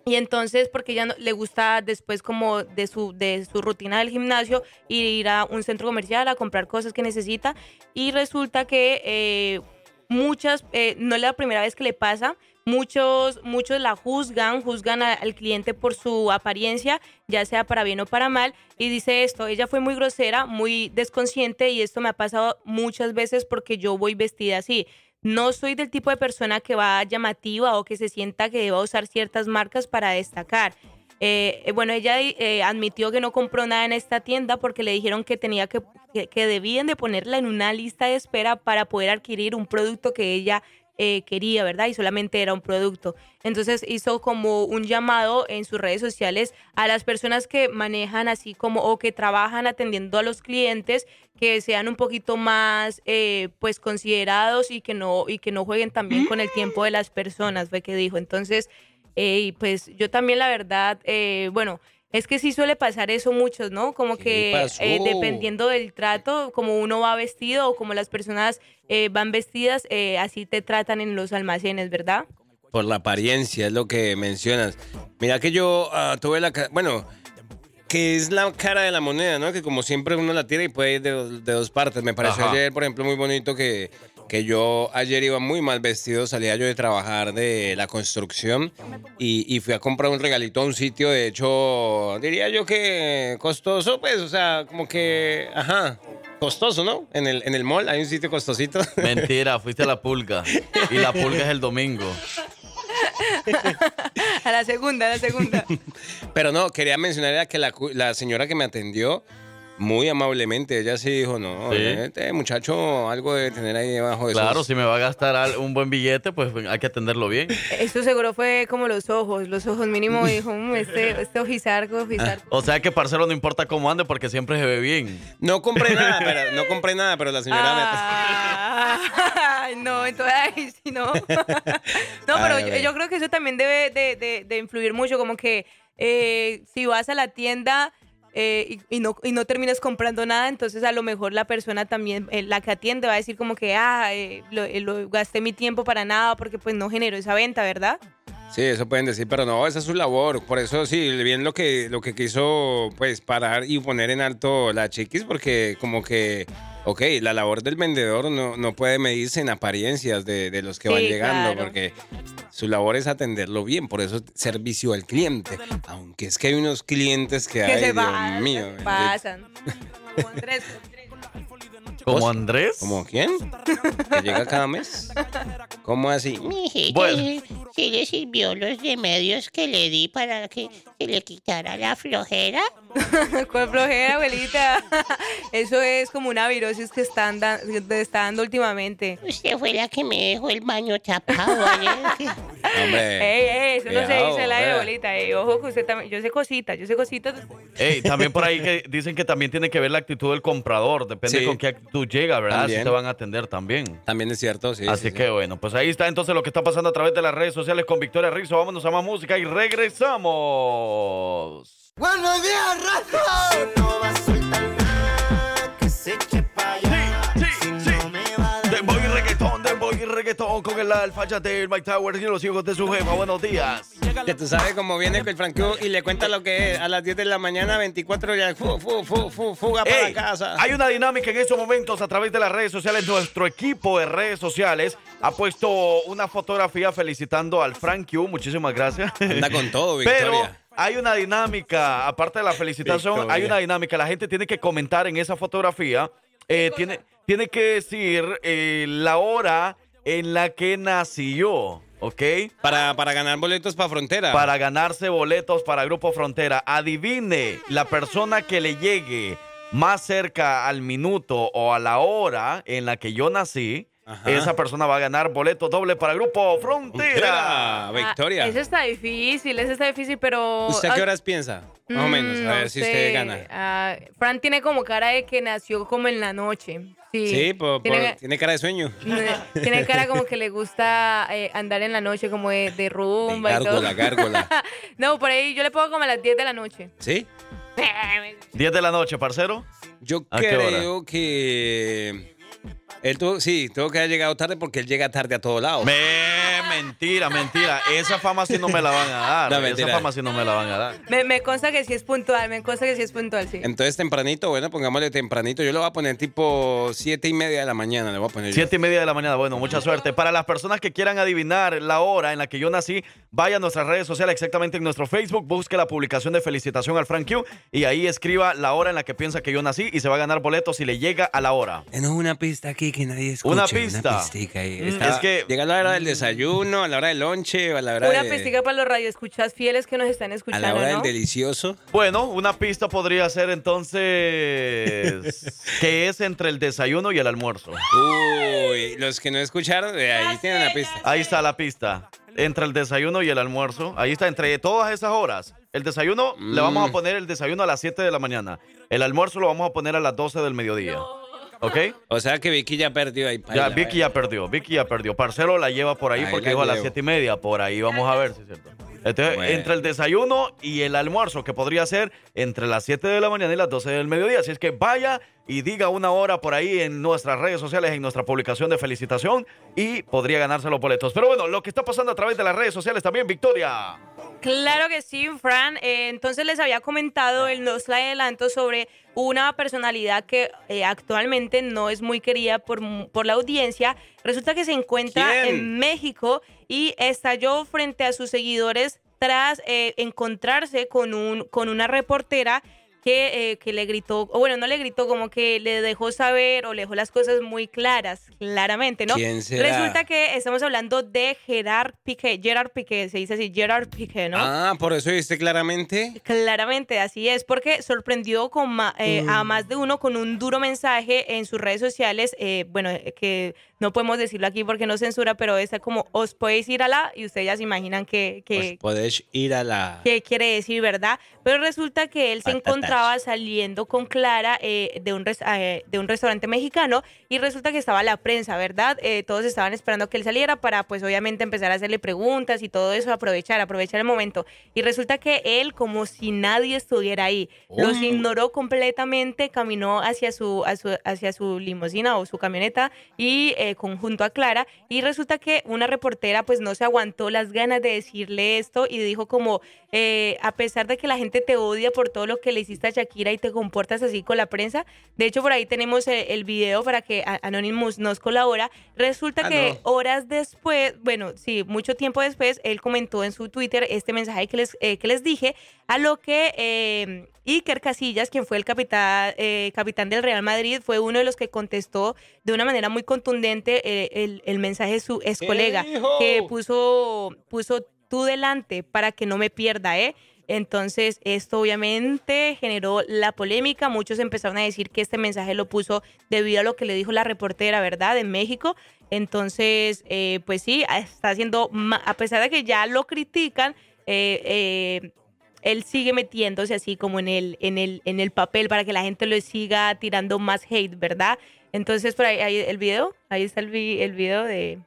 Y entonces, porque ella no- le gusta después como de su, de su rutina del gimnasio, ir a un centro comercial a comprar cosas que necesita. Y resulta que eh, muchas, eh, no es la primera vez que le pasa, muchos, muchos la juzgan, juzgan al cliente por su apariencia, ya sea para bien o para mal. Y dice esto, ella fue muy grosera, muy desconsciente y esto me ha pasado muchas veces porque yo voy vestida así. No soy del tipo de persona que va llamativa o que se sienta que deba usar ciertas marcas para destacar. Eh, eh, bueno, ella eh, admitió que no compró nada en esta tienda porque le dijeron que tenía que, que, debían de ponerla en una lista de espera para poder adquirir un producto que ella eh, quería, ¿verdad? Y solamente era un producto. Entonces hizo como un llamado en sus redes sociales a las personas que manejan así como o que trabajan atendiendo a los clientes que sean un poquito más eh, pues considerados y que no y que no jueguen también con el tiempo de las personas, fue que dijo. Entonces pues yo también la verdad, eh, bueno, es que sí suele pasar eso muchos, ¿no? Como que eh, dependiendo del trato, como uno va vestido o como las personas eh, van vestidas, eh, así te tratan en los almacenes, ¿verdad? Por la apariencia, es lo que mencionas. Mira que yo ah, tuve la... Bueno, que es la cara de la moneda, ¿no? Que como siempre uno la tira y puede ir de, dos- de dos partes. Me pareció Ajá. ayer, por ejemplo, muy bonito que, que yo ayer iba muy mal vestido, salía yo de trabajar de la construcción y, y fui a comprar un regalito a un sitio, de hecho, diría yo que costoso, pues, o sea, como que, ajá, costoso, ¿no? En el, en el mall hay un sitio costosito. Mentira, fuiste a la pulga. Y la pulga es el domingo. a la segunda, a la segunda. Pero no, quería mencionar que la, la señora que me atendió Muy amablemente, ella sí dijo, no, Sí. este muchacho algo debe tener ahí debajo de Claro, esos- si me va a gastar un buen billete, pues hay que atenderlo bien. Esto seguro fue como los ojos, los ojos mínimo dijo, "Mm, este, este ojizarco, ojizarco. O sea que parcero no importa cómo ande porque siempre se ve bien. No compré nada, pero no compré nada, pero la señora Ah, Ay, no, entonces, ay, no. no, pero Ay, yo, ay. yo creo que eso también debe de, de- de influir mucho, como que eh, si vas a la tienda eh, y, no, y no terminas comprando nada, entonces a lo mejor la persona también, eh, la que atiende, va a decir como que, ah, eh, eh, lo- gasté mi tiempo para nada porque pues no generó esa venta, ¿verdad? Sí, eso pueden decir, pero no, esa es su labor. Por eso sí, bien lo que, lo que quiso, pues, parar y poner en alto la chiquis, porque como que, ok, la labor del vendedor no, no puede medirse en apariencias de, de los que van llegando, claro. porque su labor es atenderlo bien, por eso servicio al cliente. Aunque es que hay unos clientes que, que ay, se Dios pasan, mío. pasan. Como Andrés. ¿Como quién? ¿Que llega cada mes? ¿Cómo así? Mijito, Bueno. ¿sí le sirvió los remedios que le di para que se le quitara la flojera? ¿Cuál flojera, abuelita? Eso es como una virosis que que está dando últimamente. Usted fue la que me dejó el baño tapado ayer. Hombre. Ey, ey, eso no se dice aire, eh. abuelita. Ey, ojo que usted también. Yo sé cositas, yo sé cositas. Ey, también por ahí que dicen que también tiene que ver la actitud del comprador. Depende Sí. con qué actitud llega, ¿verdad? También. Si te van a atender también. También es cierto, sí. Así sí, que bueno, pues ahí está entonces lo que está pasando a través de las redes sociales con Victoria Rizzo. Vámonos a más música y regresamos. Buenos días, raza. No va a soltar reggaetón con el alfa del Mike Towers y los hijos de su jefa. Buenos días. Que tú sabes cómo viene con el Franco y le cuenta lo que es a las 10 de la mañana, 24 ya, fu, fu, fu, fu, fuga para Ey, casa. Hay una dinámica en estos momentos a través de las redes sociales. Nuestro equipo de redes sociales ha puesto una fotografía felicitando al Frank Q. Muchísimas gracias. Anda con todo, Pero Victoria. hay una dinámica, aparte de la felicitación, Victoria. hay una dinámica. La gente tiene que comentar en esa fotografía. eh, tiene, tiene que decir eh, la hora en la que nació. ¿Ok? Para, para ganar boletos para frontera. Para ganarse boletos para Grupo Frontera. Adivine la persona que le llegue más cerca al minuto o a la hora en la que yo nací. Esa persona va a ganar boletos doble para Grupo Frontera. Victoria. Ah, eso está difícil, eso está difícil, pero. ¿Usted a qué ah, horas piensa? Más o mm, menos, a no ver si sé. usted gana. Ah, Fran tiene como cara de que nació como en la noche. Sí, Sí, por- por- Tiene, cara de sueño. tiene cara como que le gusta eh, andar en la noche, como de, de rumba y todo. Gárgola, gárgola. no, por ahí yo le pongo como a las 10 de la noche. ¿Sí? 10 de la noche, parcero. Yo creo que... Él tuvo, sí, tuvo que haber llegado tarde porque él llega tarde a todos lados. Me, mentira, mentira. Esa fama sí no me la van a dar. No, Esa fama sí no me la van a dar. Me, me consta que sí es puntual, me consta que sí es puntual, sí. Entonces tempranito, bueno, pongámosle tempranito. Yo lo voy a poner tipo siete y media de la mañana. Le voy a poner. yo. Siete y media de la mañana. Bueno, mucha suerte. Para las personas que quieran adivinar la hora en la que yo nací, vaya a nuestras redes sociales, exactamente en nuestro Facebook, busque la publicación de felicitación al Frank Q y ahí escriba la hora en la que piensa que yo nací y se va a ganar boletos si le llega a la hora. Tenemos una pista aquí que nadie escucha. Una pista. pistica ahí. Mm, Está- es que- Llega a la hora del desayuno, a la hora del lonche, a la hora, Una de- pistica para los radioescuchas fieles que nos están a escuchando, la hora ¿no? del delicioso. Bueno, una pista podría ser entonces que es entre el desayuno y el almuerzo. Uy, los que no escucharon, de ahí tienen la pista. Ahí está la pista. Entre el desayuno y el almuerzo. Ahí está, entre todas esas horas. El desayuno le vamos Mm. a poner el desayuno a las 7 de la mañana. El almuerzo lo vamos a poner a las 12 del mediodía. ¿Ok? O sea que Vicky ya perdió ahí. Ya, Vicky ya perdió. Vicky ya perdió. Parcero la lleva por ahí Ahí porque dijo a las. 7 y media. Por ahí vamos a ver si es cierto. Entonces, Bueno. entre el desayuno y el almuerzo, que podría ser entre las 7 de la mañana y las 12 del mediodía. Así es que vaya y diga una hora por ahí en nuestras redes sociales, en nuestra publicación de felicitación y podría ganarse los boletos. Pero bueno, lo que está pasando a través de las redes sociales también, Victoria. Claro que sí, Fran. Eh, entonces les había comentado el no slide adelanto sobre una personalidad que eh, actualmente no es muy querida por, por la audiencia. Resulta que se encuentra ¿Quién? en México y estalló frente a sus seguidores tras eh, encontrarse con, un, con una reportera que, eh, que le gritó, o bueno, no le gritó, como que le dejó saber o le dejó las cosas muy claras, claramente, ¿no? ¿Quién será? Resulta que estamos hablando de Gerard Piqué, Gerard Piqué, se dice así, Gerard Piqué, ¿no? Ah, por eso viste claramente. Claramente, así es, porque sorprendió con ma- eh, a Mm. más de uno con un duro mensaje en sus redes sociales, eh, bueno, eh, que no podemos decirlo aquí porque no censura, pero está como, os podéis ir a la, y ustedes ya se imaginan que, que, Podés ir a la. qué quiere decir, ¿verdad? Pero resulta que él se Patatas. Encontraba saliendo con Clara eh, de, un res- eh, de un restaurante mexicano y resulta que estaba la prensa, ¿verdad? Eh, todos estaban esperando que él saliera para, pues obviamente, empezar a hacerle preguntas y todo eso, aprovechar, aprovechar el momento. Y resulta que él, como si nadie estuviera ahí, los Oh. ignoró completamente, caminó hacia su, a su- hacia su limusina o su camioneta y eh, conjunto a Clara. Y resulta que una reportera pues no se aguantó las ganas de decirle esto y dijo como, eh, a pesar de que la gente te odia por todo lo que le hiciste a Shakira y te comportas así con la prensa, de hecho por ahí tenemos eh, el video para que Anonymous nos colabora, resulta Ah, que no. horas después, bueno, sí, mucho tiempo después, él comentó en su Twitter este mensaje que les, eh, que les dije, a lo que eh, Iker Casillas, quien fue el capitán, eh, capitán del Real Madrid, fue uno de los que contestó de una manera muy contundente eh, el, el mensaje de su ex colega, que puso, puso tú delante para que no me pierda, ¿eh? Entonces, esto obviamente generó la polémica. Muchos empezaron a decir que este mensaje lo puso debido a lo que le dijo la reportera, ¿verdad? En México. Entonces, eh, pues sí, está haciendo, a pesar de que ya lo critican, eh, eh, él sigue metiéndose así como en el, en el, en el papel para que la gente lo siga tirando más hate, ¿verdad? Entonces, por ahí, el video, ahí está el, el video de,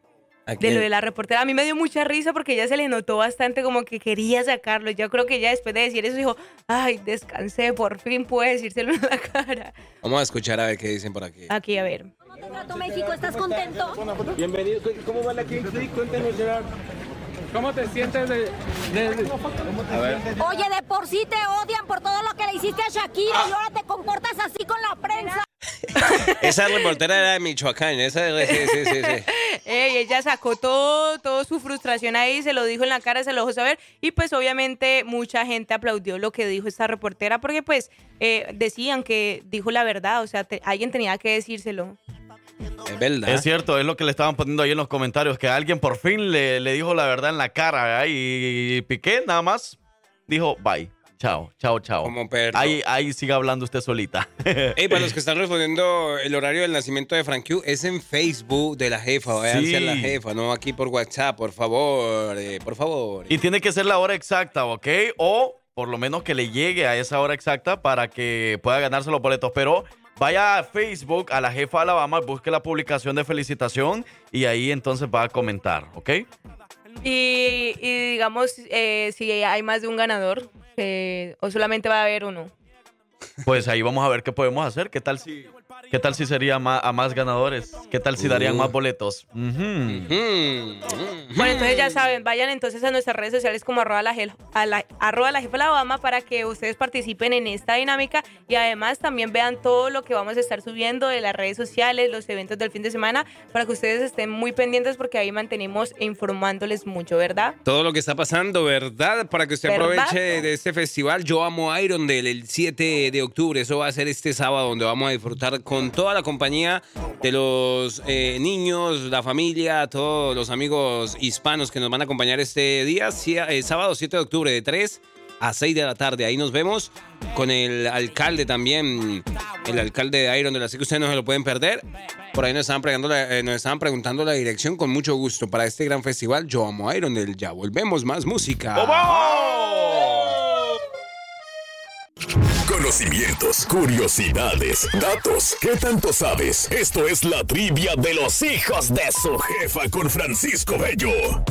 Aquí. de lo de la reportera. A mí me dio mucha risa porque ya se le notó bastante como que quería sacarlo. Yo creo que ya después de decir eso dijo, ay, descansé, por fin pude decírselo en la cara. Vamos a escuchar a ver qué dicen por aquí. Aquí, a ver. Trato México, ¿estás contento? Bienvenido. ¿Cómo va la Kings League? Cuéntanos, Gerard. ¿Cómo te sientes de...? A ver. Oye, de por sí te odian por todo lo que le hiciste a Shakira y ahora te comportas así con la prensa. Esa reportera era de Michoacán. Esa sí, sí, sí, sí. Ey, ella sacó todo, toda su frustración ahí, se lo dijo en la cara, se lo dejó saber y pues obviamente mucha gente aplaudió lo que dijo esta reportera porque pues eh, decían que dijo la verdad, o sea, te- alguien tenía que decírselo. Es verdad. Es cierto, es lo que le estaban poniendo ahí en los comentarios, que alguien por fin le, le dijo la verdad en la cara, ¿verdad? y Piqué nada más dijo bye, chao, chao, chao. Como perro. Ahí, ahí siga hablando usted solita. Ey, para los que están respondiendo, el horario del nacimiento de Frank Q es en Facebook de la jefa. Vayan Sí. a la jefa, no aquí por WhatsApp, por favor, eh, por favor. Y tiene que ser la hora exacta, ¿ok? O por lo menos que le llegue a esa hora exacta para que pueda ganarse los boletos. Pero vaya a Facebook, a la jefa de Alabama, busque la publicación de felicitación y ahí entonces va a comentar, ¿ok? Y, y digamos, eh, si hay más de un ganador eh, o solamente va a haber uno. Pues ahí vamos a ver qué podemos hacer. ¿Qué tal si, qué tal si sería ma- a más ganadores? ¿Qué tal si darían Uh. más boletos? Ujú. Bueno, entonces ya saben, vayan entonces a nuestras redes sociales como arroba la, gel- a la- arroba la jefa de la Obama para que ustedes participen en esta dinámica y además también vean todo lo que vamos a estar subiendo de las redes sociales, los eventos del fin de semana, para que ustedes estén muy pendientes porque ahí mantenemos informándoles mucho, ¿verdad? Todo lo que está pasando, ¿verdad? Para que usted ¿Verdad? aproveche de este festival Yo Amo Iron del el 7 de octubre. Eso va a ser este sábado donde vamos a disfrutar con toda la compañía de los eh, niños, la familia, todos los amigos hispanos que nos van a acompañar este día, eh, sábado 7 de octubre de 3 a 6 de la tarde. Ahí nos vemos con el alcalde también, el alcalde de Iron, así que ustedes no se lo pueden perder. Por ahí nos estaban, preguntando la, eh, nos estaban preguntando la dirección con mucho gusto para este gran festival Yo Amo Iron Ya Volvemos, más música. Conocimientos, curiosidades, datos. ¿Qué tanto sabes? Esto es la trivia de los hijos de su jefa con Francisco Bello.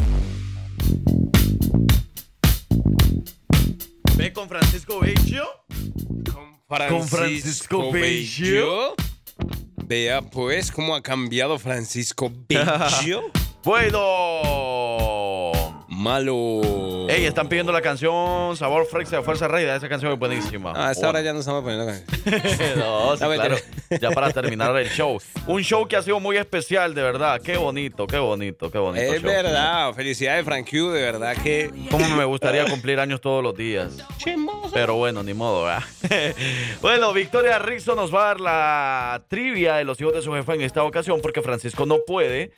Ve con Francisco Bello. Con Francisco Bello. Vea pues cómo ha cambiado Francisco Bello. bueno. Malo. Ey, están pidiendo la canción Sabor Frex de Fuerza Reida. Esa canción es buenísima. Ah, a esta hora ya no estamos poniendo canciones. no, sí, claro. Ya para terminar el show. Un show que ha sido muy especial, de verdad. Qué bonito, qué bonito, qué bonito. Es show. verdad, felicidades Frank Q, de verdad que... Cómo me gustaría cumplir años todos los días. Pero bueno, ni modo, ¿verdad? bueno, Victoria Rizzo nos va a dar la trivia de los hijos de su jefa en esta ocasión porque Francisco no puede.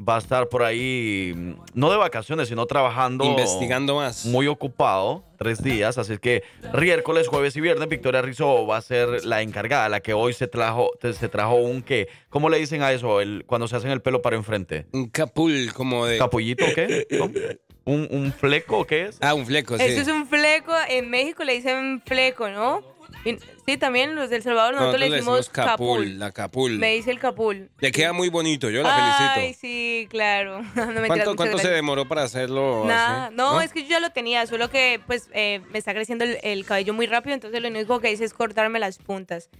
Va a estar por ahí, mm, no de vacaciones, sino trabajando. Investigando más. Muy ocupado, tres días. Así que miércoles, jueves y viernes, Victoria Rizzo va a ser la encargada, la que hoy se trajo, te- se trajo un que, ¿cómo le dicen a eso? El, cuando se hacen el pelo para enfrente. Un capul, como de... ¿Capullito o qué? ¿Un, un fleco o qué es? Ah, un fleco, sí. Eso es un fleco. En México le dicen fleco, ¿no? Sí, también los del Salvador nosotros, le decimos capul. La capul. Me dice el capul. Le queda muy bonito, yo la Ay, felicito. sí, claro. No me ¿Cuánto, cuánto se demoró para hacerlo Nada, así? no, es que yo ya lo tenía, solo que pues eh, me está creciendo el, el cabello muy rápido, entonces lo único que hice es cortarme las puntas.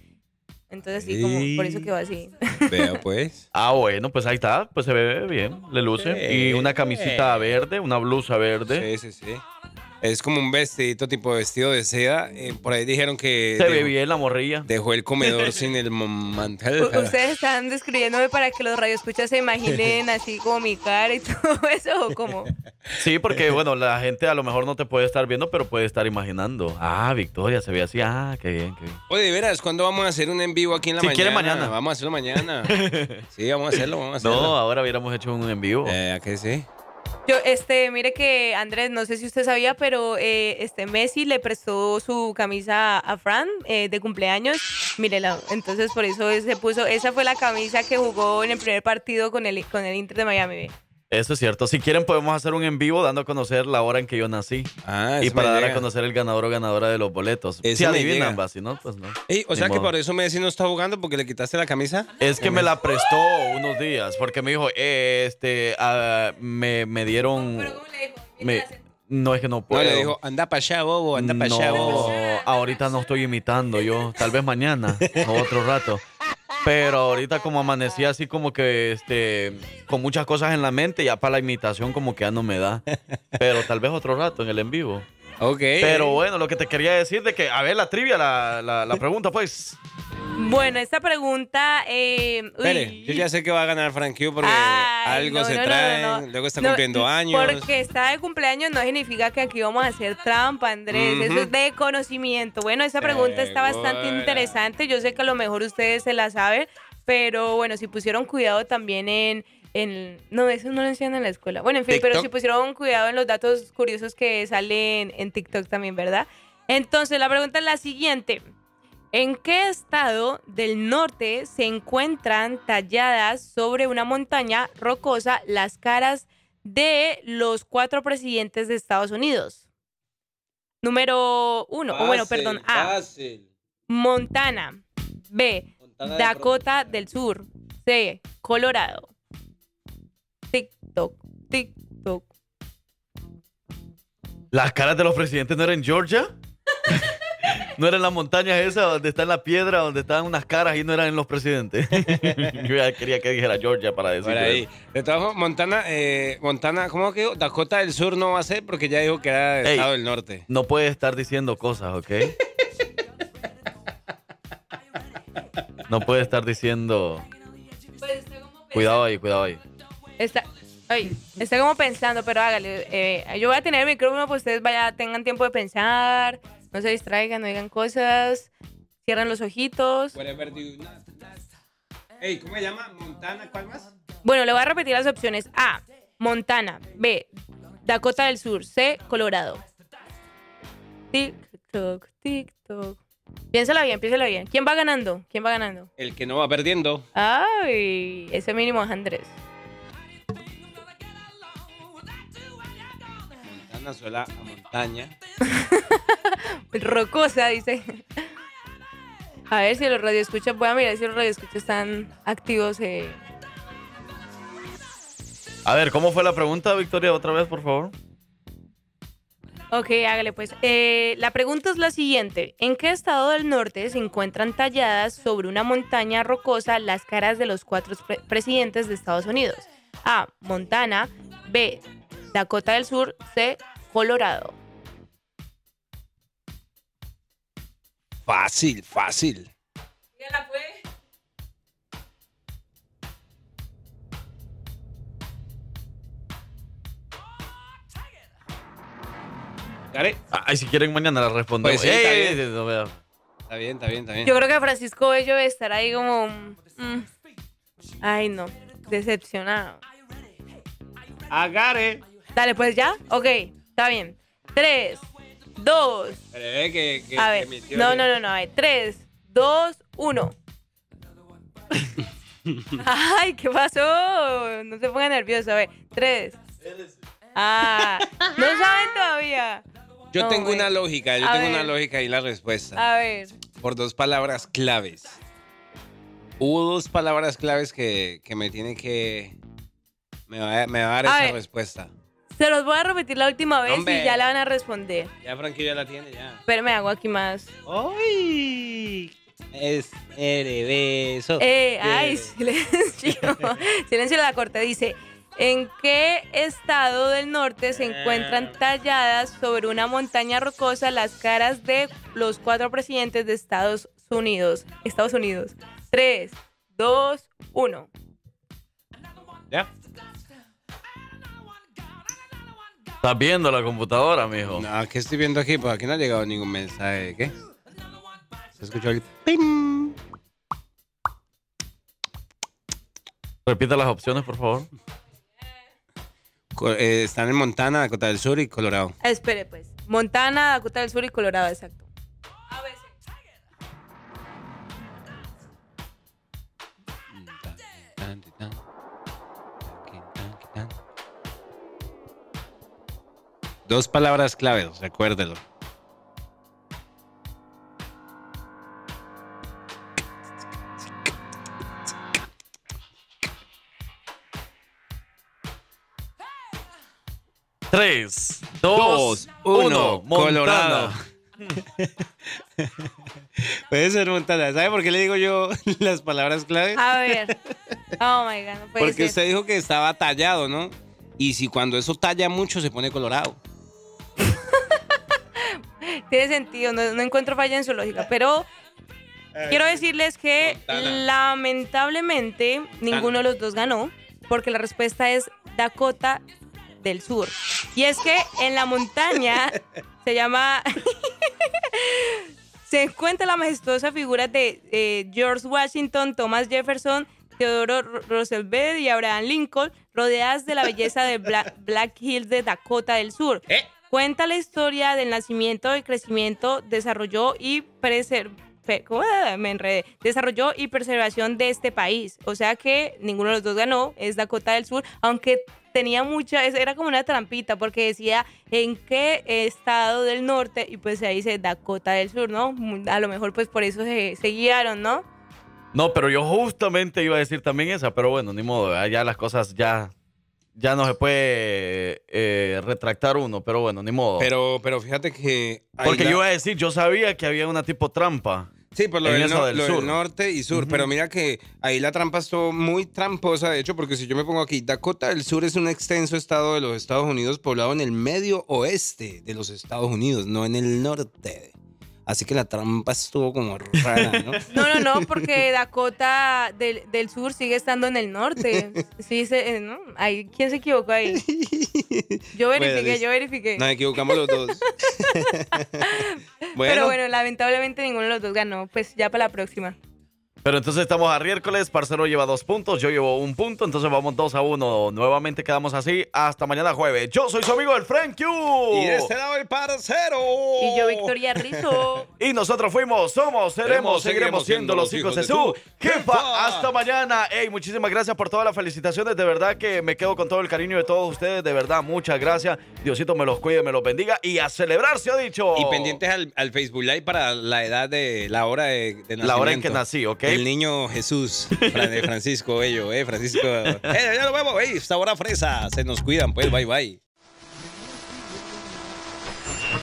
Entonces sí, como por eso quedó así. Vea pues. Ah, bueno, pues ahí está, pues se ve bien, le luce. Sí. Y una camisita verde, una blusa verde. Sí, sí, sí. Es como un vestidito tipo vestido de seda. Eh, por ahí dijeron que Se ve dejó, bien la morrilla. dejó el comedor sin el mantel. Ustedes están describiéndome para que los radioescuchas se imaginen así como mi cara y todo eso, o como... Sí, porque bueno, la gente a lo mejor no te puede estar viendo, pero puede estar imaginando. Ah, Victoria, se ve así. Ah, qué bien, qué bien. Oye, de veras, ¿cuándo vamos a hacer un en vivo aquí en la Si mañana? quiere, mañana. Vamos a hacerlo mañana. Sí, vamos a hacerlo, vamos a hacerlo. No, ahora hubiéramos hecho un en vivo. Eh, ¿a qué sí? Yo, este, mire que Andrés, no sé si usted sabía, pero eh, este Messi le prestó su camisa a Fran eh, de cumpleaños. Mírela, entonces por eso se puso, esa fue la camisa que jugó en el primer partido con el, con el Inter de Miami. Eso es cierto. Si quieren, podemos hacer un en vivo dando a conocer la hora en que yo nací. Ah, y para dar a conocer el ganador o ganadora de los boletos. Eso si adivinan, va, si no, pues no. Ey, o Ni sea que por eso Messi no está jugando porque le quitaste la camisa. Es que me la prestó unos días, porque me dijo, eh, este, ah, me, me dieron... me- no, es que no No, puedo. le dijo, anda para allá, bobo, anda para allá, bobo. No, ahorita no estoy imitando yo, tal vez mañana o otro rato. Pero ahorita como amanecí así como que este con muchas cosas en la mente, ya para la imitación como que ya no me da. Pero tal vez otro rato en el en vivo. Ok. Pero bueno, lo que te quería decir de que, a ver, la trivia, la, la, la pregunta pues. Bueno, esta pregunta... Eh, uy, Espere, yo ya sé que va a ganar Frank Q porque Ay, algo no, se no, no, trae, no, no. luego está No, cumpliendo años. Porque está de cumpleaños no significa que aquí vamos a hacer trampa, Andrés. Eso es de conocimiento. Bueno, esa pregunta está bastante interesante. Yo sé que a lo mejor ustedes se la saben, pero bueno, si pusieron cuidado también en... en no, eso no lo enseñan en la escuela. Bueno, en fin, pero si pusieron cuidado en los datos curiosos que salen en TikTok también, ¿verdad? Entonces, la pregunta es la siguiente. ¿En qué estado del norte se encuentran talladas sobre una montaña rocosa las caras de los cuatro presidentes de Estados Unidos? Número uno, o bueno, perdón, A. fácil. Montana. B. Montana Dakota del Sur. C. Colorado. TikTok, TikTok. ¿Las caras de los presidentes no eran en Georgia? ¿No eran las montañas esas donde está la piedra, donde estaban unas caras y no eran los presidentes? Yo ya quería que dijera Georgia para decir Por ahí. De todas formas, Montana, eh, Montana, ¿cómo que dijo? Dakota del Sur no va a ser porque ya dijo que era del Ey. estado del norte. No puede estar diciendo cosas, ¿ok? No puede estar diciendo... Cuidado ahí, cuidado ahí. Está, ay, está como pensando, pero hágale. eh, yo voy a tener el micrófono para ustedes vaya, tengan tiempo de pensar, no se distraigan, no digan cosas, cierran los ojitos. Whatever do not. Ey, ¿cómo se llama? Montana, ¿cuál más? Bueno, le voy a repetir las opciones. A, Montana. B, Dakota del Sur. C, Colorado. TikTok, TikTok. Piénsala bien, piénsala bien. ¿Quién va ganando? ¿Quién va ganando? El que no va perdiendo. Ay, ese mínimo es Andrés. Montana suela a montaña. Rocosa, dice. A ver si los radioescuchas, voy a mirar si los radioescuchas están activos. eh. A ver, ¿cómo fue la pregunta, Victoria? Otra vez, por favor. Ok, hágale pues. Eh, la pregunta es la siguiente. ¿En qué estado del norte se encuentran talladas sobre una montaña rocosa las caras de los cuatro pre- presidentes de Estados Unidos? A. Montana. B. Dakota del Sur, C, Colorado. Fácil, fácil. ¿Gare? Ay, si quieren mañana la respondemos. Pues sí, está bien. Está bien, está bien, está bien. Yo creo que Francisco Bello debe estar ahí como... mm, ay, no. Decepcionado. Agare. Dale, pues ya. Ok, está bien. Tres, dos. Que, que- A ver. No, no, no, no. A ver. Tres, dos, uno. Ay, ¿qué pasó? No se ponga nervioso. A ver. Tres. Ah, no saben todavía. Yo No, tengo güey. una lógica, yo A tengo ver. una lógica y la respuesta. A ver. Por dos palabras claves. Hubo dos palabras claves que, que me tiene que... Me va, a- me va a dar A esa ver. respuesta. Se los voy a repetir la última vez Hombre. y ya la van a responder. Ya Frankie ya la tiene, ya. Pero me hago aquí más. ¡Ay! Es beso. Eh, ay, silencio. silencio la corte. Dice, ¿en qué estado del norte se encuentran talladas sobre una montaña rocosa las caras de los cuatro presidentes de Estados Unidos? Estados Unidos. Tres, dos, uno. ¿Ya? Estás viendo la computadora, mijo. No, ¿qué estoy viendo aquí? Pues aquí no ha llegado ningún mensaje. ¿Qué? Se escuchó el... pim. Repita las opciones, por favor. Co- eh, están en Montana, Dakota del Sur y Colorado. Ah, Espere, pues. Montana, Dakota del Sur y Colorado, exacto. Dos palabras claves, recuérdelo. Tres, dos, Dos, uno. uno, Colorado. Puede ser Montana. ¿Sabe por qué le digo yo las palabras claves? A ver. Oh my God, no puede Porque ser. usted dijo que estaba tallado, ¿no? Y si cuando eso talla mucho se pone colorado. Tiene sentido, no, no encuentro falla en su lógica, pero quiero decirles que lamentablemente ninguno de los dos ganó, porque la respuesta es Dakota del Sur. Y es que en la montaña se llama... se encuentra la majestuosa figura de eh, George Washington, Thomas Jefferson, Theodore Ro- Roosevelt y Abraham Lincoln, rodeadas de la belleza de Bla- Black Hills de Dakota del Sur. Cuenta la historia del nacimiento, y crecimiento, desarrollo y. Ah, me enredé. Desarrollo y preservación de este país. O sea que ninguno de los dos ganó, es Dakota del Sur, aunque tenía mucha, era como una trampita porque decía en qué estado del norte y pues ahí dice Dakota del Sur, ¿no? A lo mejor pues por eso se, se guiaron, ¿no? No, pero yo justamente iba a decir también esa, pero bueno, ni modo, ya las cosas ya, ya no se puede eh, retractar uno, pero bueno, ni modo. Pero, pero fíjate que... Porque la- yo iba a decir, yo sabía que había una tipo trampa. Sí, por lo, en del, no- del lo del sur. norte y sur. Pero mira que ahí la trampa estuvo muy tramposa, de hecho, porque si yo me pongo aquí, Dakota del Sur es un extenso estado de los Estados Unidos poblado en el medio oeste de los Estados Unidos, no en el norte. Así que la trampa estuvo como rara, ¿no? No, no, no, porque Dakota del, del Sur sigue estando en el norte. Sí, se, eh, ¿no? Ahí, ¿Quién se equivocó ahí? Yo verifiqué, yo verifiqué. Nos equivocamos los dos. Pero bueno, lamentablemente ninguno de los dos ganó. Pues ya para la próxima. Pero entonces estamos a miércoles, Parcero lleva dos puntos, yo llevo un punto, entonces vamos dos a uno. Nuevamente quedamos así hasta mañana jueves. Yo soy su amigo el Frank Q. Y de este lado el parcero. Y yo, Victoria Rizzo. Y nosotros fuimos, somos, seremos, seguiremos siendo los hijos de su jefa. Hasta mañana. Ey, muchísimas gracias por todas las felicitaciones. De verdad que me quedo con todo el cariño de todos ustedes. De verdad, muchas gracias. Diosito me los cuide, me los bendiga. Y a celebrar, se ha dicho. Y pendientes al, al Facebook Live para la edad de la hora de, de nacimiento. La hora en que nací, ¿ok? El niño Jesús, de Francisco Bello, eh, Francisco. Eh, ya lo vemos, eh, esta hora fresa. Se nos cuidan, pues, bye bye.